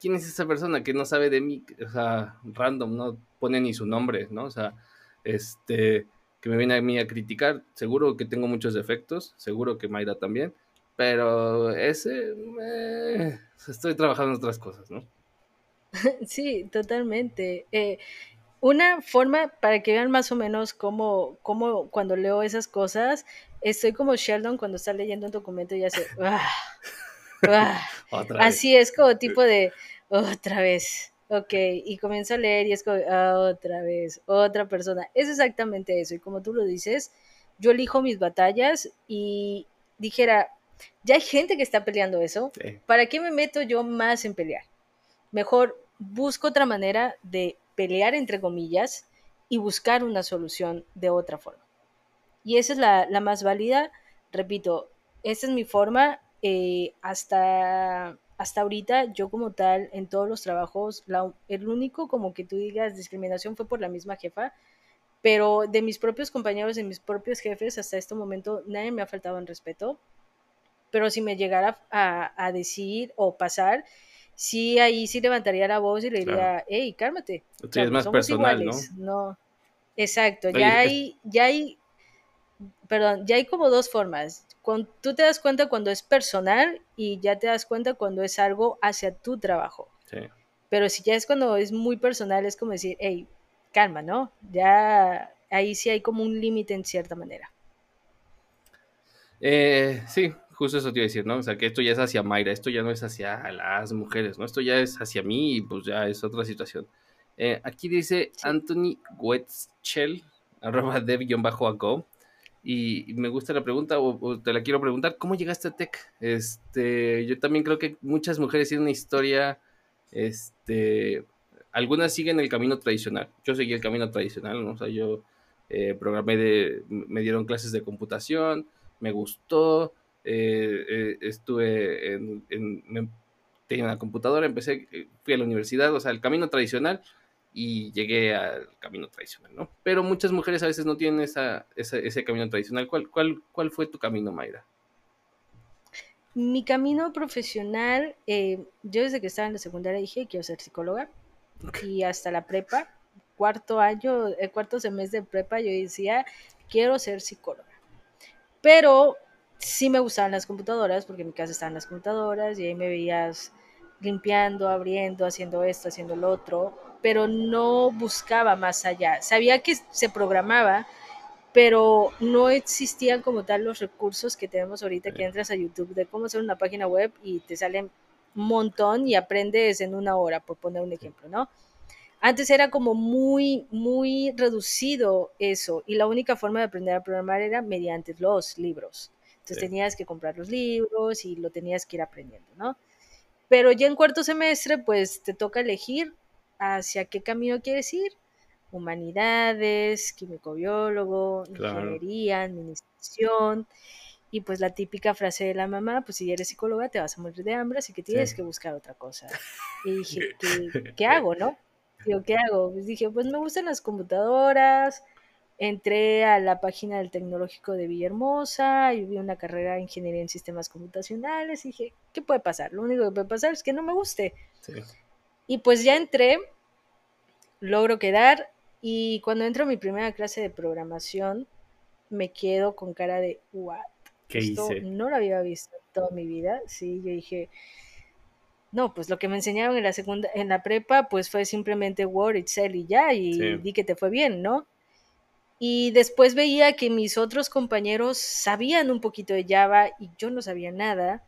¿quién es esa persona que no sabe de mí? O sea, random, no pone ni su nombre, ¿no? O sea, este, que me viene a mí a criticar. Seguro que tengo muchos defectos, seguro que Mayra también, pero ese, estoy trabajando en otras cosas, ¿no? Sí, totalmente. Eh, una forma para que vean más o menos cómo, cómo cuando leo esas cosas, estoy como Sheldon cuando está leyendo un documento y hace... Ah, ah". Así es como tipo de... Otra vez Ok, y comienzo a leer y es como, ah, otra vez, otra persona. Es exactamente eso. Y como tú lo dices, yo elijo mis batallas y dijera, ya hay gente que está peleando eso. ¿Para qué me meto yo más en pelear? Mejor busco otra manera de pelear, entre comillas, y buscar una solución de otra forma. Y esa es la, la más válida. Repito, esa es mi forma. Eh, hasta hasta ahorita yo como tal en todos los trabajos, el único como que tú digas discriminación fue por la misma jefa, pero de mis propios compañeros, de mis propios jefes, hasta este momento nadie me ha faltado en respeto, pero si me llegara a, decir o pasar, sí ahí sí levantaría la voz y le diría, hey, cálmate. es más personal, ¿no? ¿no? Exacto, ya hay, ya hay, perdón, ya hay como dos formas tú te das cuenta cuando es personal y ya te das cuenta cuando es algo hacia tu trabajo. Pero si ya es cuando es muy personal, es como decir, hey, calma, ¿no? Ya ahí sí hay como un límite en cierta manera. Eh, sí, justo eso te iba a decir, ¿no? O sea, que esto ya es hacia Mayra, esto ya no es hacia las mujeres, ¿no? Esto ya es hacia mí y pues ya es otra situación. Eh, aquí dice Anthony Wetzchel, arroba dev-ago. Y me gusta la pregunta, o, te la quiero preguntar, ¿cómo llegaste a Tech? Este, yo también creo que muchas mujeres tienen una historia, este, algunas siguen el camino tradicional. Yo seguí el camino tradicional, ¿no? O sea, yo eh, programé de, me dieron clases de computación, me gustó, eh, eh, estuve en, en, tenía una computadora, empecé, fui a la universidad, o sea, el camino tradicional y llegué al camino tradicional, ¿no? Pero muchas mujeres a veces no tienen esa, ese camino tradicional. ¿Cuál, cuál, ¿Cuál fue tu camino, Mayra? Mi camino profesional, yo desde que estaba en la secundaria dije quiero ser psicóloga y hasta la prepa, cuarto año, el cuarto semestre de prepa, yo decía quiero ser psicóloga. Pero sí me gustaban las computadoras, porque en mi casa estaban las computadoras y ahí me veías limpiando, abriendo, haciendo esto, haciendo lo otro, pero no buscaba más allá. Sabía que se programaba, pero no existían como tal los recursos que tenemos ahorita que entras a YouTube de cómo hacer una página web y te salen un montón y aprendes en una hora, por poner un ejemplo, ¿no? Antes era como muy, muy reducido eso y la única forma de aprender a programar era mediante los libros. Entonces tenías que comprar los libros y lo tenías que ir aprendiendo, ¿no? Pero ya en cuarto semestre, pues te toca elegir hacia qué camino quieres ir. Humanidades, químico-biólogo, ingeniería, administración. Y pues la típica frase de la mamá, pues si eres psicóloga te vas a morir de hambre, así que tienes que buscar otra cosa. Y dije, ¿qué, ¿qué hago, no? Digo, ¿qué hago? Pues dije, pues me gustan las computadoras, entré a la página del Tecnológico de Villahermosa y vi una carrera de ingeniería en sistemas computacionales y dije, ¿qué puede pasar? Lo único que puede pasar es que no me guste. Y pues ya entré, logro quedar y cuando entro a mi primera clase de programación me quedo con cara de, ¿what? ¿Qué hice? No lo había visto toda mi vida. Sí, yo dije, no, pues lo que me enseñaron en la segunda, en la prepa, pues fue simplemente Word, Excel y ya, y di que te fue bien, ¿no? Y después veía que mis otros compañeros sabían un poquito de Java y yo no sabía nada.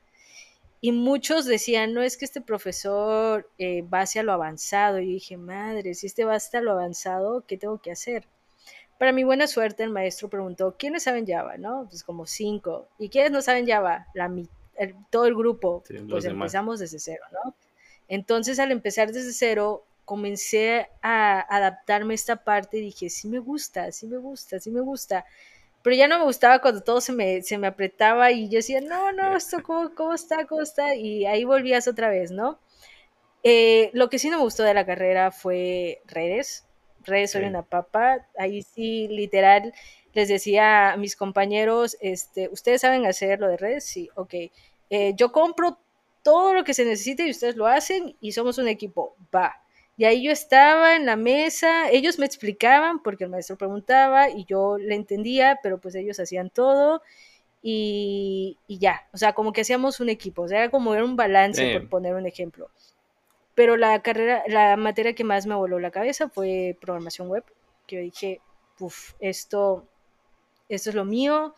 Y muchos decían, no es que este profesor eh, va hacia lo avanzado. Y dije, madre, si este va hacia lo avanzado, ¿qué tengo que hacer? Para mi buena suerte, el maestro preguntó, ¿quiénes saben Java? ¿No? Pues como cinco. ¿Y quiénes no saben Java? La, todo el grupo. pues empezamos desde cero, ¿no? Entonces, al empezar desde cero, comencé a adaptarme a esta parte y dije, sí me gusta, sí me gusta, sí me gusta. Pero ya no me gustaba cuando todo se me, se me apretaba y yo decía, no, no, esto cómo, cómo está, cómo está. Y ahí volvías otra vez, ¿no? Eh, lo que sí no me gustó de la carrera fue redes. Redes soy una papa. Ahí sí, literal, les decía a mis compañeros, este, ¿ustedes saben hacer lo de redes? Sí, ok. Eh, yo compro todo lo que se necesite y ustedes lo hacen y somos un equipo. Va. Y ahí yo estaba en la mesa, ellos me explicaban porque el maestro preguntaba y yo le entendía, pero pues ellos hacían todo y, ya, o sea, como que hacíamos un equipo, o sea, era como era un balance, por poner un ejemplo. Pero la carrera, la materia que más me voló la cabeza fue programación web, que yo dije, uff, esto, esto es lo mío,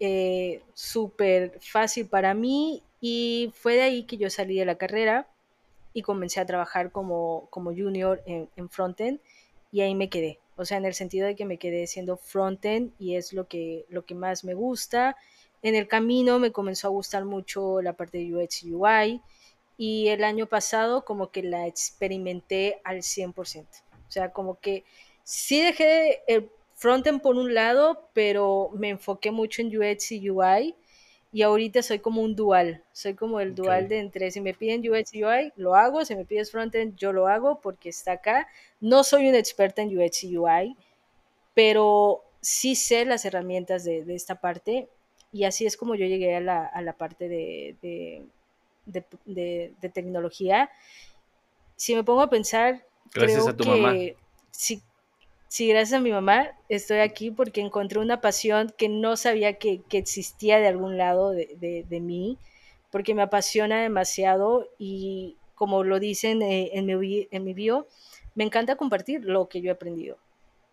eh, súper fácil para mí y fue de ahí que yo salí de la carrera y comencé a trabajar como, como junior en, en frontend y ahí me quedé. O sea, en el sentido de que me quedé siendo frontend y es lo que, lo que más me gusta. En el camino me comenzó a gustar mucho la parte de UX y UI y el año pasado como que la experimenté al 100%. O sea, como que sí dejé el frontend por un lado, pero me enfoqué mucho en UX y UI y ahorita soy como un dual, soy como el dual de entre si me piden UX UI, lo hago, si me pides frontend, yo lo hago porque está acá. No soy una experta en UX UI, pero sí sé las herramientas de, esta parte y así es como yo llegué a la, a la parte de, de, tecnología. Si me pongo a pensar, creo que sí Sí, gracias a mi mamá estoy aquí porque encontré una pasión que no sabía que, existía de algún lado de, mí, porque me apasiona demasiado y como lo dicen eh, en, mi, en mi bio, me encanta compartir lo que yo he aprendido,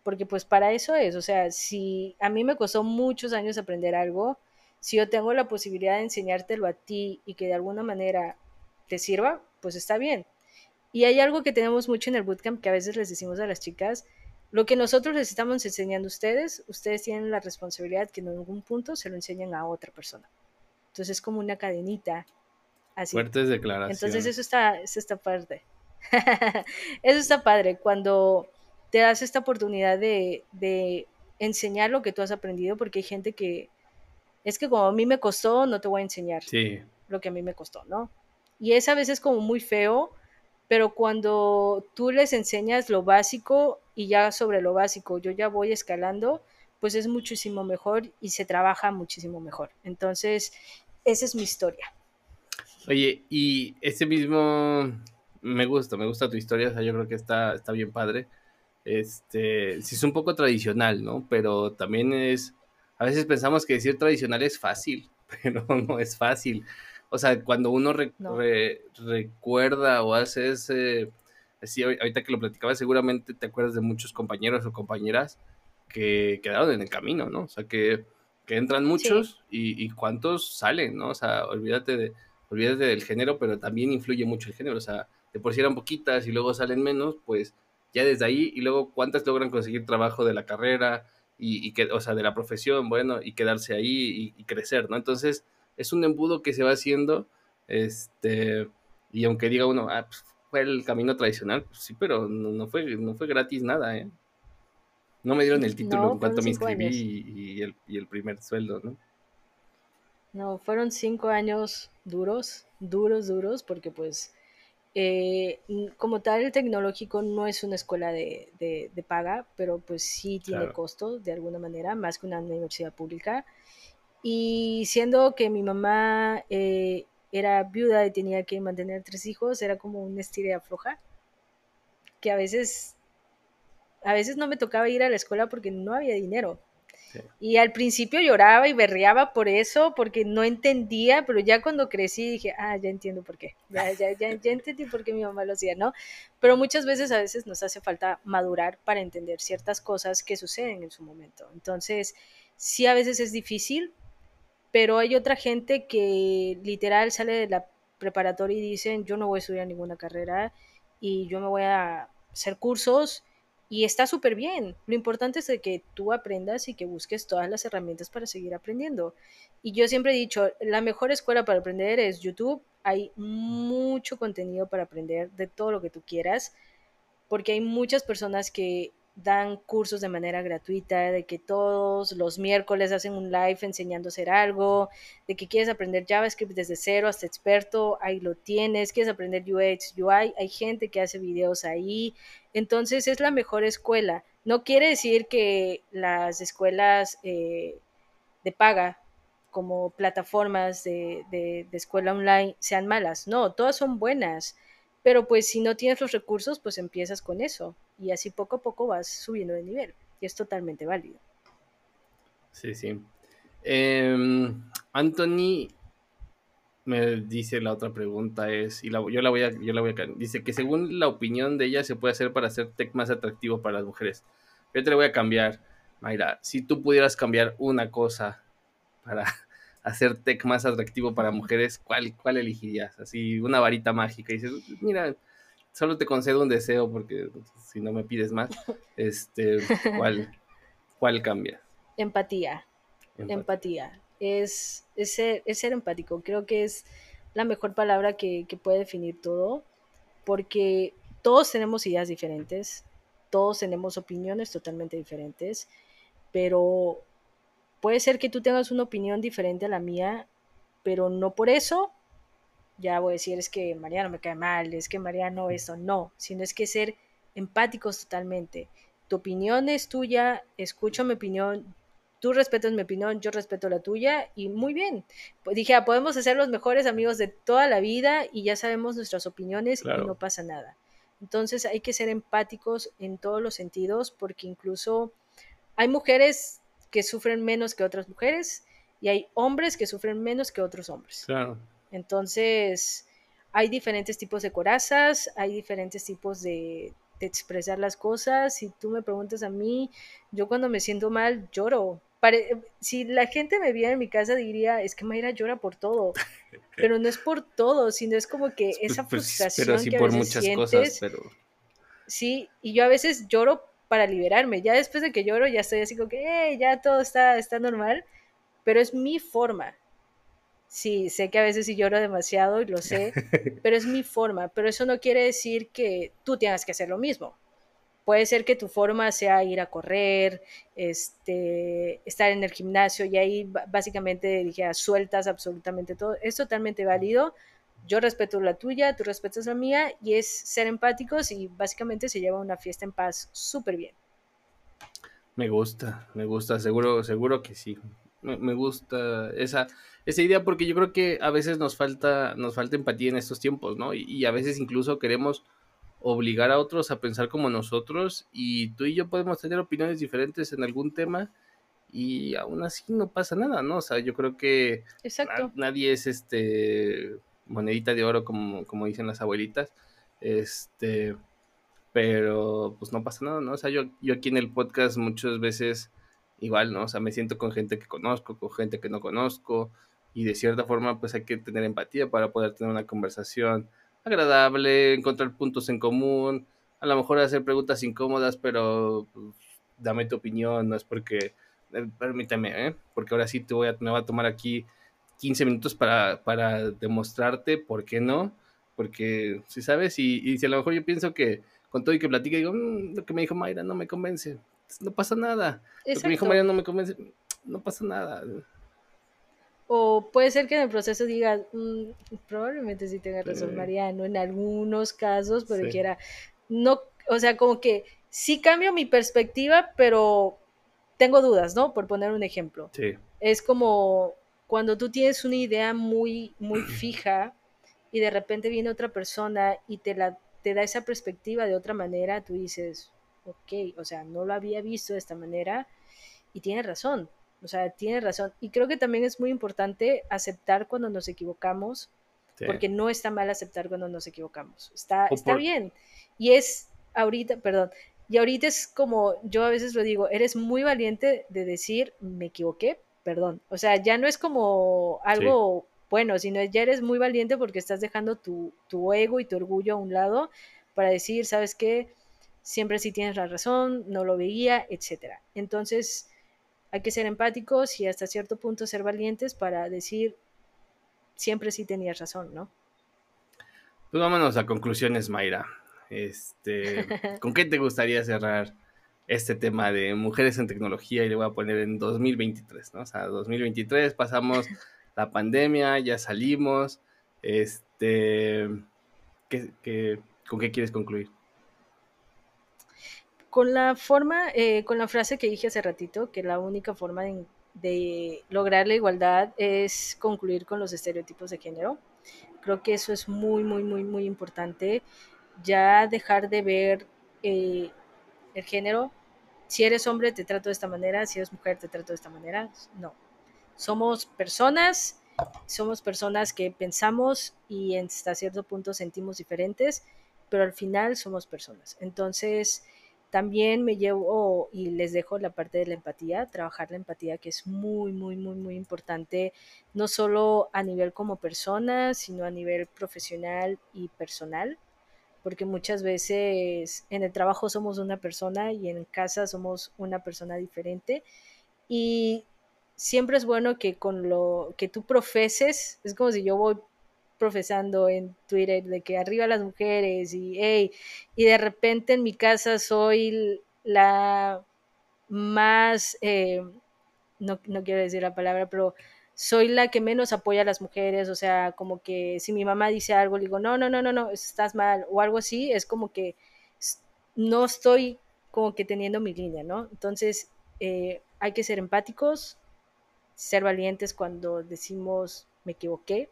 porque pues para eso es, o sea, si a mí me costó muchos años aprender algo, si yo tengo la posibilidad de enseñártelo a ti y que de alguna manera te sirva, pues está bien. Y hay algo que tenemos mucho en el bootcamp que a veces les decimos a las chicas, lo que nosotros les estamos enseñando a ustedes, ustedes tienen la responsabilidad que en algún punto se lo enseñen a otra persona. Entonces es como una cadenita. Así. Fuertes declaraciones. Entonces eso está, eso está padre. eso está padre cuando te das esta oportunidad de, de enseñar lo que tú has aprendido, porque hay gente que es que como a mí me costó, no te voy a enseñar sí. lo que a mí me costó, ¿no? Y es a veces como muy feo, pero cuando tú les enseñas lo básico y ya sobre lo básico yo ya voy escalando, pues es muchísimo mejor y se trabaja muchísimo mejor. Entonces, esa es mi historia. Oye, y ese mismo, me gusta, me gusta tu historia, o sea, yo creo que está, está bien padre. Este, sí es un poco tradicional, ¿no? Pero también es, a veces pensamos que decir tradicional es fácil, pero no es fácil. O sea, cuando uno recuerda o hace ese, así, ahorita que lo platicaba, seguramente te acuerdas de muchos compañeros o compañeras que quedaron en el camino, ¿no? O sea, que, entran muchos y, cuántos salen, ¿no? O sea, olvídate, de, olvídate del género, pero también influye mucho el género. O sea, de por si eran poquitas y luego salen menos, pues ya desde ahí, y luego cuántas logran conseguir trabajo de la carrera, y, que, o sea, de la profesión, bueno, y quedarse ahí y, crecer, ¿no? Entonces, es un embudo que se va haciendo, este, y aunque diga uno, ah, pues fue el camino tradicional, pues sí, pero no, fue, no fue gratis nada, ¿eh? No me dieron el título en cuanto me inscribí y, el, y el primer sueldo, ¿no? No, fueron cinco años duros, duros, duros, porque pues eh, como tal, el tecnológico no es una escuela de, paga, pero pues sí tiene costo de alguna manera, más que una universidad pública. Y siendo que mi mamá eh, era viuda y tenía que mantener tres hijos, era como una estira floja, que a veces, a veces no me tocaba ir a la escuela porque no había dinero. Y al principio lloraba y berreaba por eso, porque no entendía, pero ya cuando crecí dije, ah, ya entiendo por qué, ya, ya, ya, ya entendí por qué mi mamá lo hacía, ¿no? Pero muchas veces a veces nos hace falta madurar para entender ciertas cosas que suceden en su momento. Entonces, sí a veces es difícil, pero hay otra gente que literal sale de la preparatoria y dicen, yo no voy a estudiar ninguna carrera y yo me voy a hacer cursos y está súper bien. Lo importante es de que tú aprendas y que busques todas las herramientas para seguir aprendiendo. Y yo siempre he dicho, la mejor escuela para aprender es YouTube. Hay mucho contenido para aprender de todo lo que tú quieras, porque hay muchas personas que dan cursos de manera gratuita, de que todos los miércoles hacen un live enseñando a hacer algo, de que quieres aprender JavaScript desde cero hasta experto, ahí lo tienes, quieres aprender UX, UI, hay gente que hace videos ahí, entonces es la mejor escuela. No quiere decir que las escuelas eh, de paga como plataformas de, de escuela online sean malas, no, todas son buenas pero pues si no tienes los recursos, pues empiezas con eso y así poco a poco vas subiendo de nivel y es totalmente válido. Sí, sí. Em, Anthony me dice la otra pregunta es, y yo la voy a, yo la voy a, dice que según la opinión de ella se puede hacer para hacer tech más atractivo para las mujeres. Yo te la voy a cambiar, Mayra. Si tú pudieras cambiar una cosa para hacer tech más atractivo para mujeres, ¿cuál, cuál elegirías? Así, una varita mágica. Y dices, mira, solo te concedo un deseo porque si no me pides más, este, ¿cuál, cuál cambia? Empatía. Empatía. Es, es, ser, empático. Creo que es la mejor palabra que, que puede definir todo, porque todos tenemos ideas diferentes, todos tenemos opiniones totalmente diferentes, pero Puede ser que tú tengas una opinión diferente a la mía, pero no por eso ya voy a decir es que Mariano me cae mal, es que Mariano esto, no, sino es que ser empáticos totalmente. Tu opinión es tuya, escucho mi opinión, tú respetas mi opinión, yo respeto la tuya y muy bien. Pues dije, ah, podemos ser los mejores amigos de toda la vida y ya sabemos nuestras opiniones y no pasa nada. Entonces hay que ser empáticos en todos los sentidos porque incluso hay mujeres que sufren menos que otras mujeres y hay hombres que sufren menos que otros hombres. Claro. Entonces, hay diferentes tipos de corazas, hay diferentes tipos de, de, expresar las cosas. Si tú me preguntas a mí, yo cuando me siento mal lloro si la gente me viera en mi casa diría, es que Mayra llora por todo, pero no es por todo, sino es como que esa frustración pero sí que por muchas cosas, pero... Sí, y yo a veces lloro para liberarme, ya después de que lloro ya estoy así como que, ya todo está, está normal, pero es mi forma. Sí, sé que a veces sí lloro demasiado y lo sé, pero es mi forma, pero eso no quiere decir que tú tengas que hacer lo mismo. Puede ser que tu forma sea ir a correr, este, estar en el gimnasio y ahí básicamente dije, sueltas absolutamente todo. Es totalmente válido. Yo respeto la tuya, tú respetas la mía y es ser empáticos y básicamente se lleva una fiesta en paz súper bien. Me gusta, me gusta, seguro, seguro que sí. Me, gusta esa, esa idea porque yo creo que a veces nos falta, nos falta empatía en estos tiempos, ¿no? y a veces incluso queremos obligar a otros a pensar como nosotros y tú y yo podemos tener opiniones diferentes en algún tema y aún así no pasa nada, ¿no? O sea, yo creo que nadie es este monedita de oro como, como dicen las abuelitas, este, pero pues no pasa nada, ¿no? O sea, yo, yo aquí en el podcast muchas veces igual, ¿no? O sea, me siento con gente que conozco, con gente que no conozco y de cierta forma pues hay que tener empatía para poder tener una conversación agradable, encontrar puntos en común, a lo mejor hacer preguntas incómodas, pero pues, dame tu opinión, no es porque, eh, permítame, ¿eh? porque ahora sí te voy me va a tomar aquí 15 minutos para, para demostrarte por qué no, porque si sabes, y, si a lo mejor yo pienso que con todo y que platique, digo, mm, lo que me dijo Mayra no me convence, no pasa nada, lo que me dijo Mayra no me convence, no pasa nada. O puede ser que en el proceso diga, mm, probablemente sí tenga razón Mariano, en algunos casos, pero quiera, no, o sea, como que sí cambio mi perspectiva, pero tengo dudas, ¿no? Por poner un ejemplo. Sí. Es como cuando tú tienes una idea muy, muy fija y de repente viene otra persona y te, la, te da esa perspectiva de otra manera, tú dices, ok, o sea, no lo había visto de esta manera y tiene razón. O sea, tiene razón. Y creo que también es muy importante aceptar cuando nos equivocamos, porque no está mal aceptar cuando nos equivocamos. Está, está bien. Y es ahorita, perdón, y ahorita es como, yo a veces lo digo, eres muy valiente de decir, me equivoqué, perdón. O sea, ya no es como algo bueno, sino ya eres muy valiente porque estás dejando tu, tu ego y tu orgullo a un lado para decir, ¿sabes qué? Siempre sí tienes la razón, no lo veía, etcétera. Entonces, hay que ser empáticos y hasta cierto punto ser valientes para decir siempre sí tenías razón, ¿no? Pues vámonos a conclusiones, Mayra. Este, ¿con qué te gustaría cerrar este tema de mujeres en tecnología? Y le voy a poner en 2023, ¿no? O sea, 2023 pasamos la pandemia, ya salimos. Este, con qué quieres concluir? con la forma, eh, con la frase que dije hace ratito, que la única forma de, lograr la igualdad es concluir con los estereotipos de género. Creo que eso es muy, muy, muy, muy importante. Ya dejar de ver eh, el género. Si eres hombre, te trato de esta manera. Si eres mujer, te trato de esta manera. No. Somos personas, somos personas que pensamos y hasta cierto punto sentimos diferentes, pero al final somos personas. Entonces, también me llevo y les dejo la parte de la empatía, trabajar la empatía que es muy, muy, muy, muy importante, no solo a nivel como persona, sino a nivel profesional y personal, porque muchas veces en el trabajo somos una persona y en casa somos una persona diferente. Y siempre es bueno que con lo que tú profeses, es como si yo voy profesando en Twitter de que arriba las mujeres y hey, y de repente en mi casa soy la más, eh, no, no, quiero decir la palabra, pero soy la que menos apoya a las mujeres, o sea, como que si mi mamá dice algo, le digo, no, no, no, no, no, estás mal, o algo así, es como que no estoy como que teniendo mi línea, ¿no? Entonces, eh, hay que ser empáticos, ser valientes cuando decimos me equivoqué,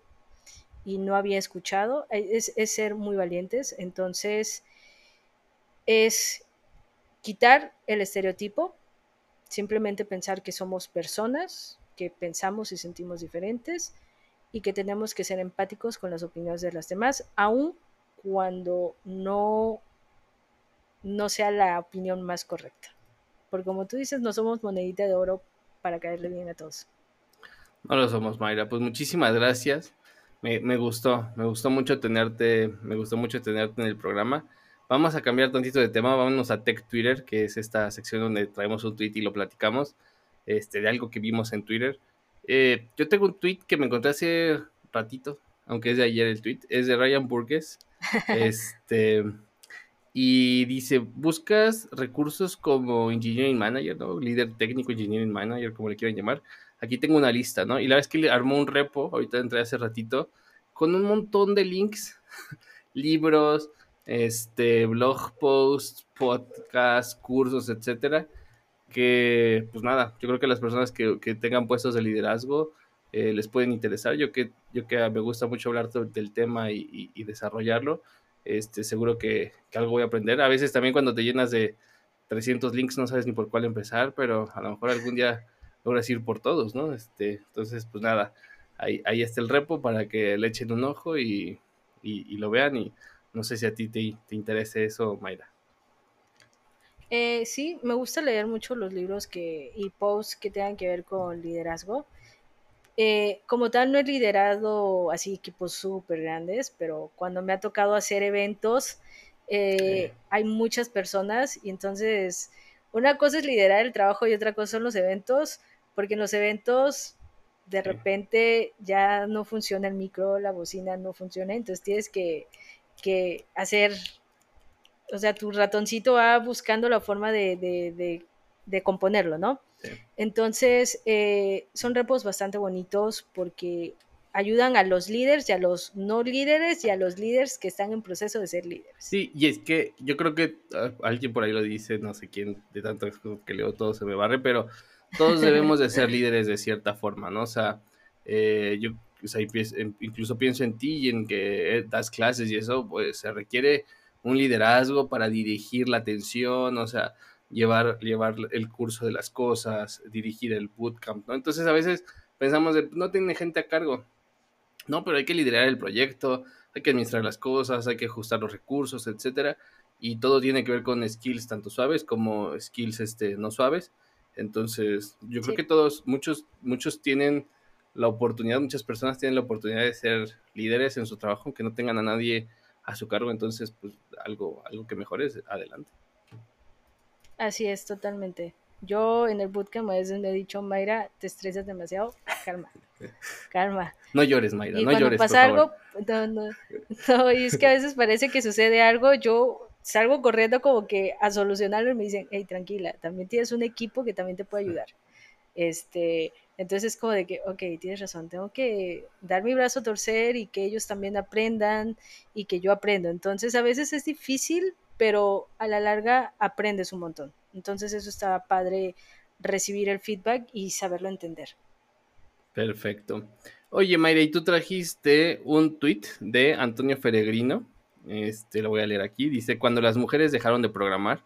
y no había escuchado, eh, es, ser muy valientes. Entonces, es quitar el estereotipo, simplemente pensar que somos personas, que pensamos y sentimos diferentes y que tenemos que ser empáticos con las opiniones de las demás, aun cuando no, no sea la opinión más correcta. Porque como tú dices, no somos monedita de oro para caerle bien a todos. No lo somos, Mayra. Pues muchísimas gracias. Me, me, gustó, me gustó mucho tenerte, me gustó mucho tenerte en el programa. Vamos a cambiar tantito de tema, vámonos a Tech Twitter, que es esta sección donde traemos un tweet y lo platicamos, este, de algo que vimos en Twitter. Eh, yo tengo un tweet que me encontré hace ratito, aunque es de ayer el tweet, es de Ryan Burgess. este, y dice, buscas recursos como Engineering Manager, ¿no? Líder técnico, Engineering Manager, como le quieran llamar. Aquí tengo una lista, ¿no? Y la vez que le armó un repo, ahorita entré hace ratito, con un montón de links, libros, este, blog posts, podcasts, cursos, etcétera, que, pues nada, yo creo que las personas que, que tengan puestos de liderazgo eh, les pueden interesar. Yo que, yo que me gusta mucho hablar del tema y, y, desarrollarlo, este, seguro que, que, algo voy a aprender. A veces también cuando te llenas de 300 links no sabes ni por cuál empezar, pero a lo mejor algún día logras ir por todos, ¿no? Este, entonces, pues nada, ahí, ahí está el repo para que le echen un ojo y, y, lo vean y no sé si a ti te, te interese eso, Mayra. Eh, sí, me gusta leer mucho los libros que, y posts que tengan que ver con liderazgo. Eh, como tal, no he liderado así equipos súper grandes, pero cuando me ha tocado hacer eventos, eh, hay muchas personas y entonces una cosa es liderar el trabajo y otra cosa son los eventos, porque en los eventos de repente ya no funciona el micro, la bocina no funciona, entonces tienes que que hacer, o sea, tu ratoncito va buscando la forma de, de, de, componerlo, ¿no? Entonces, eh, son repos bastante bonitos porque ayudan a los líderes y a los no líderes y a los líderes que están en proceso de ser líderes. Sí, y es que yo creo que uh, alguien por ahí lo dice, no sé quién, de tanto que leo todo se me barre, pero todos debemos de ser líderes de cierta forma, ¿no? O sea, eh, yo o sea, incluso pienso en ti y en que das clases y eso, pues se requiere un liderazgo para dirigir la atención, o sea, llevar, llevar el curso de las cosas, dirigir el bootcamp, ¿no? Entonces a veces pensamos, de, no tiene gente a cargo, no, pero hay que liderar el proyecto, hay que administrar las cosas, hay que ajustar los recursos, etcétera, y todo tiene que ver con skills tanto suaves como skills este, no suaves. Entonces, yo creo que todos, muchos, muchos tienen la oportunidad, muchas personas tienen la oportunidad de ser líderes en su trabajo, aunque no tengan a nadie a su cargo, entonces pues algo, algo que mejores, adelante. Así es, totalmente. Yo en el bootcamp a veces me he dicho, Mayra, te estresas demasiado, calma, calma. No llores, Mayra, y no cuando llores. pasa algo, no, no, no, y es que a veces parece que sucede algo, yo salgo corriendo como que a solucionarlo y me dicen, hey, tranquila, también tienes un equipo que también te puede ayudar. Este, entonces es como de que, ok, tienes razón, tengo que dar mi brazo a torcer y que ellos también aprendan y que yo aprendo. Entonces a veces es difícil, pero a la larga aprendes un montón. Entonces eso está padre recibir el feedback y saberlo entender. Perfecto. Oye, Mayra, y tú trajiste un tweet de Antonio Feregrino. Este lo voy a leer aquí. Dice: Cuando las mujeres dejaron de programar,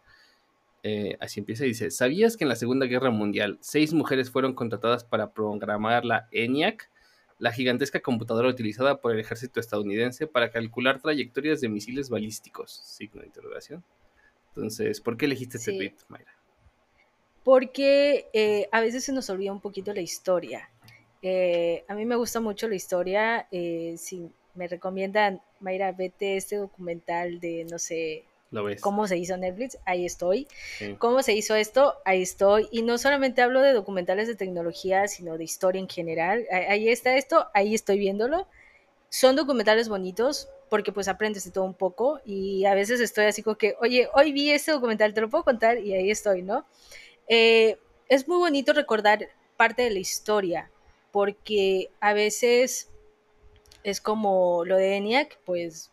eh, así empieza y dice, ¿sabías que en la Segunda Guerra Mundial seis mujeres fueron contratadas para programar la ENIAC, la gigantesca computadora utilizada por el ejército estadounidense para calcular trayectorias de misiles balísticos? Signo de interrogación. Entonces, ¿por qué elegiste este tweet, Mayra? Porque eh, a veces se nos olvida un poquito la historia. Eh, a mí me gusta mucho la historia. si me recomiendan, Mayra, vete este documental de, no sé, ¿Cómo se hizo Netflix? Ahí estoy. ¿Cómo se hizo esto? Ahí estoy. Y no solamente hablo de documentales de tecnología, sino de historia en general. Ahí está esto, ahí estoy viéndolo. Son documentales bonitos porque pues aprendes de todo un poco y a veces estoy así como que, oye, hoy vi este documental, te lo puedo contar y ahí estoy, ¿no? Eh, es muy bonito recordar parte de la historia porque a veces es como lo de ENIAC, pues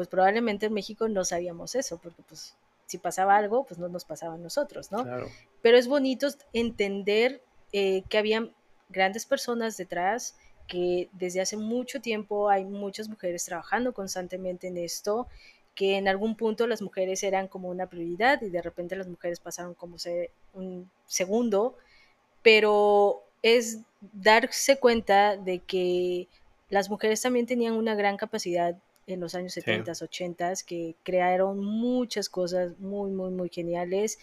pues probablemente en México no sabíamos eso, porque pues si pasaba algo, pues no nos pasaba a nosotros, ¿no? Pero es bonito entender eh, que había grandes personas detrás, que desde hace mucho tiempo hay muchas mujeres trabajando constantemente en esto, que en algún punto las mujeres eran como una prioridad y de repente las mujeres pasaron como un segundo, pero es darse cuenta de que las mujeres también tenían una gran capacidad en los años 70, 80, que crearon muchas cosas muy, muy, muy geniales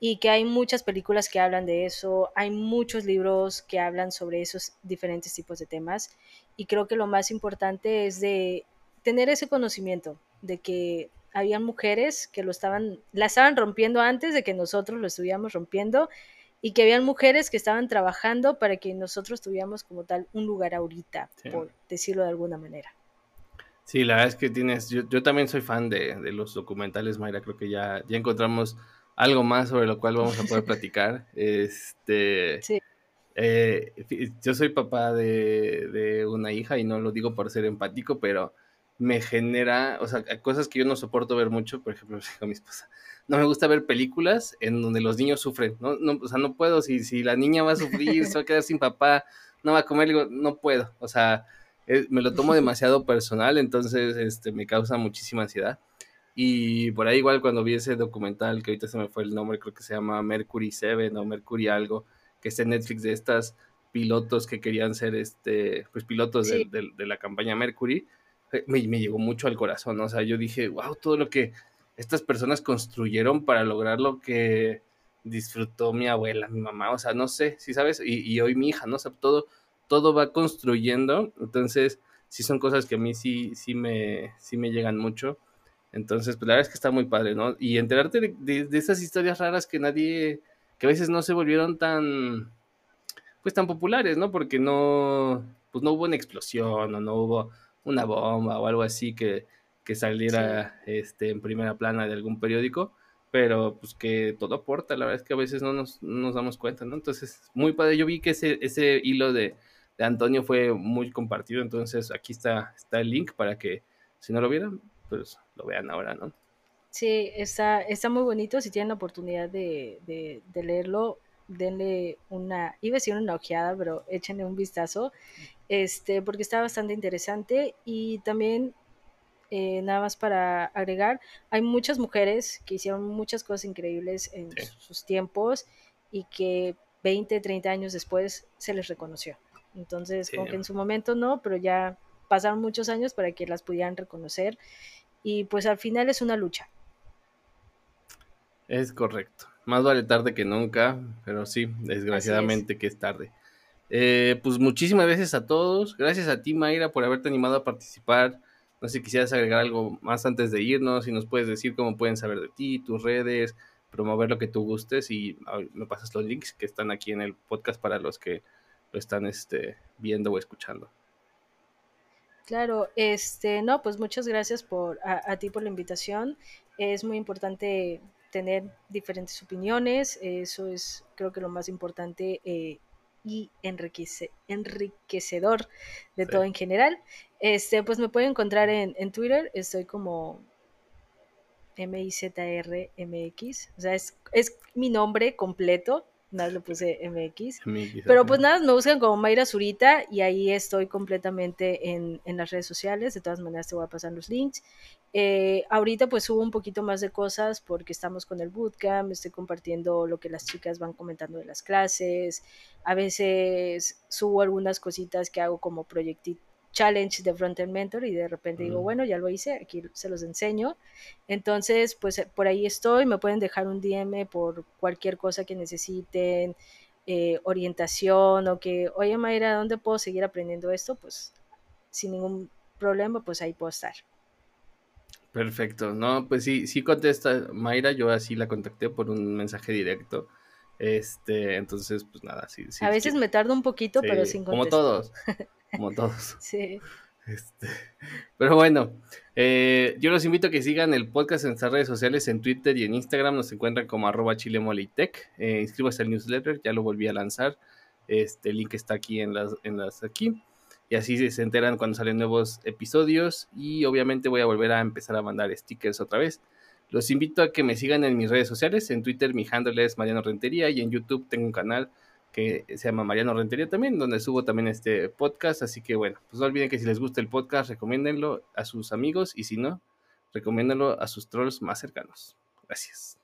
y que hay muchas películas que hablan de eso, hay muchos libros que hablan sobre esos diferentes tipos de temas y creo que lo más importante es de tener ese conocimiento de que había mujeres que lo estaban, la estaban rompiendo antes de que nosotros lo estuviéramos rompiendo y que habían mujeres que estaban trabajando para que nosotros tuviéramos como tal un lugar ahorita, por decirlo de alguna manera. Sí, la verdad es que tienes, yo, yo también soy fan de, de, los documentales, Mayra, creo que ya, ya encontramos algo más sobre lo cual vamos a poder platicar. Este, sí. eh, yo soy papá de, de, una hija y no lo digo por ser empático, pero me genera, o sea, cosas que yo no soporto ver mucho, por ejemplo, con mi esposa. No me gusta ver películas en donde los niños sufren, ¿no? no o sea, no puedo, si, si la niña va a sufrir, se va a quedar sin papá, no va a comer, digo, no puedo, o sea, eh, me lo tomo demasiado personal, entonces este, me causa muchísima ansiedad. Y por ahí igual cuando vi ese documental, que ahorita se me fue el nombre, creo que se llama Mercury 7 o Mercury algo, que es en Netflix de estas pilotos que querían ser este, pues pilotos de, de, la campaña Mercury, eh, me, me, llegó mucho al corazón, o sea, yo dije, wow, todo lo que estas personas construyeron para lograr lo que disfrutó mi abuela, mi mamá, o sea, no sé, si sabes, y, y, hoy mi hija, ¿no? O sea, todo, todo va construyendo, entonces sí son cosas que a mí sí, sí, me, sí me llegan mucho. Entonces, pues la verdad es que está muy padre, ¿no? Y enterarte de, de, de, esas historias raras que nadie, que a veces no se volvieron tan, pues tan populares, ¿no? Porque no, pues no hubo una explosión o no hubo una bomba o algo así que, que saliera sí. este, en primera plana de algún periódico, pero pues que todo aporta, la verdad es que a veces no nos, no nos damos cuenta, ¿no? Entonces, muy padre, yo vi que ese, ese hilo de, de Antonio fue muy compartido, entonces aquí está, está el link para que si no lo vieran, pues lo vean ahora, ¿no? Sí, está, está muy bonito. Si tienen la oportunidad de, de, de, leerlo, denle una, iba a decir una ojeada, pero échenle un vistazo, este, porque está bastante interesante. Y también, eh, nada más para agregar, hay muchas mujeres que hicieron muchas cosas increíbles en sí. sus tiempos y que 20, 30 años después se les reconoció. Entonces, sí. como que en su momento no, pero ya pasaron muchos años para que las pudieran reconocer y pues al final es una lucha. Es correcto. Más vale tarde que nunca, pero sí, desgraciadamente es. que es tarde. Eh, pues muchísimas gracias a todos. Gracias a ti, Mayra, por haberte animado a participar. No sé si quisieras agregar algo más antes de irnos, si nos puedes decir cómo pueden saber de ti, tus redes, promover lo que tú gustes y me pasas los links que están aquí en el podcast para los que están este, viendo o escuchando. Claro, este, no, pues muchas gracias por a, a, ti por la invitación. Es muy importante tener diferentes opiniones, eso es creo que lo más importante eh, y enriquece, enriquecedor de sí. todo en general. Este, pues me pueden encontrar en, en Twitter, estoy como MIZRMX, o sea, es, es mi nombre completo, nada le puse MX. MX pero pues nada, me buscan como Mayra Zurita y ahí estoy completamente en, en, las redes sociales. De todas maneras te voy a pasar los links. Eh, ahorita pues subo un poquito más de cosas porque estamos con el bootcamp, estoy compartiendo lo que las chicas van comentando de las clases. A veces subo algunas cositas que hago como proyectitos challenge de Frontend Mentor y de repente digo, bueno, ya lo hice, aquí se los enseño. Entonces, pues por ahí estoy, me pueden dejar un DM por cualquier cosa que necesiten, eh, orientación o que, oye Mayra, ¿dónde puedo seguir aprendiendo esto? Pues sin ningún problema, pues ahí puedo estar. Perfecto, no, pues sí, sí contesta Mayra, yo así la contacté por un mensaje directo. Este, entonces, pues nada, sí. sí a veces sí. me tardo un poquito, sí, pero sin contestar. Como todos. como todos. Sí. Este, pero bueno, eh, yo los invito a que sigan el podcast en nuestras redes sociales, en Twitter y en Instagram, nos encuentran como arroba chilemolitech, eh, inscríbase al newsletter, ya lo volví a lanzar, este el link está aquí en las, en las aquí, y así se enteran cuando salen nuevos episodios, y obviamente voy a volver a empezar a mandar stickers otra vez. Los invito a que me sigan en mis redes sociales, en Twitter mi handle es Mariano Rentería, y en YouTube tengo un canal que se llama Mariano Rentería también, donde subo también este podcast. Así que bueno, pues no olviden que si les gusta el podcast, recomiéndenlo a sus amigos y si no, recomiéndenlo a sus trolls más cercanos. Gracias.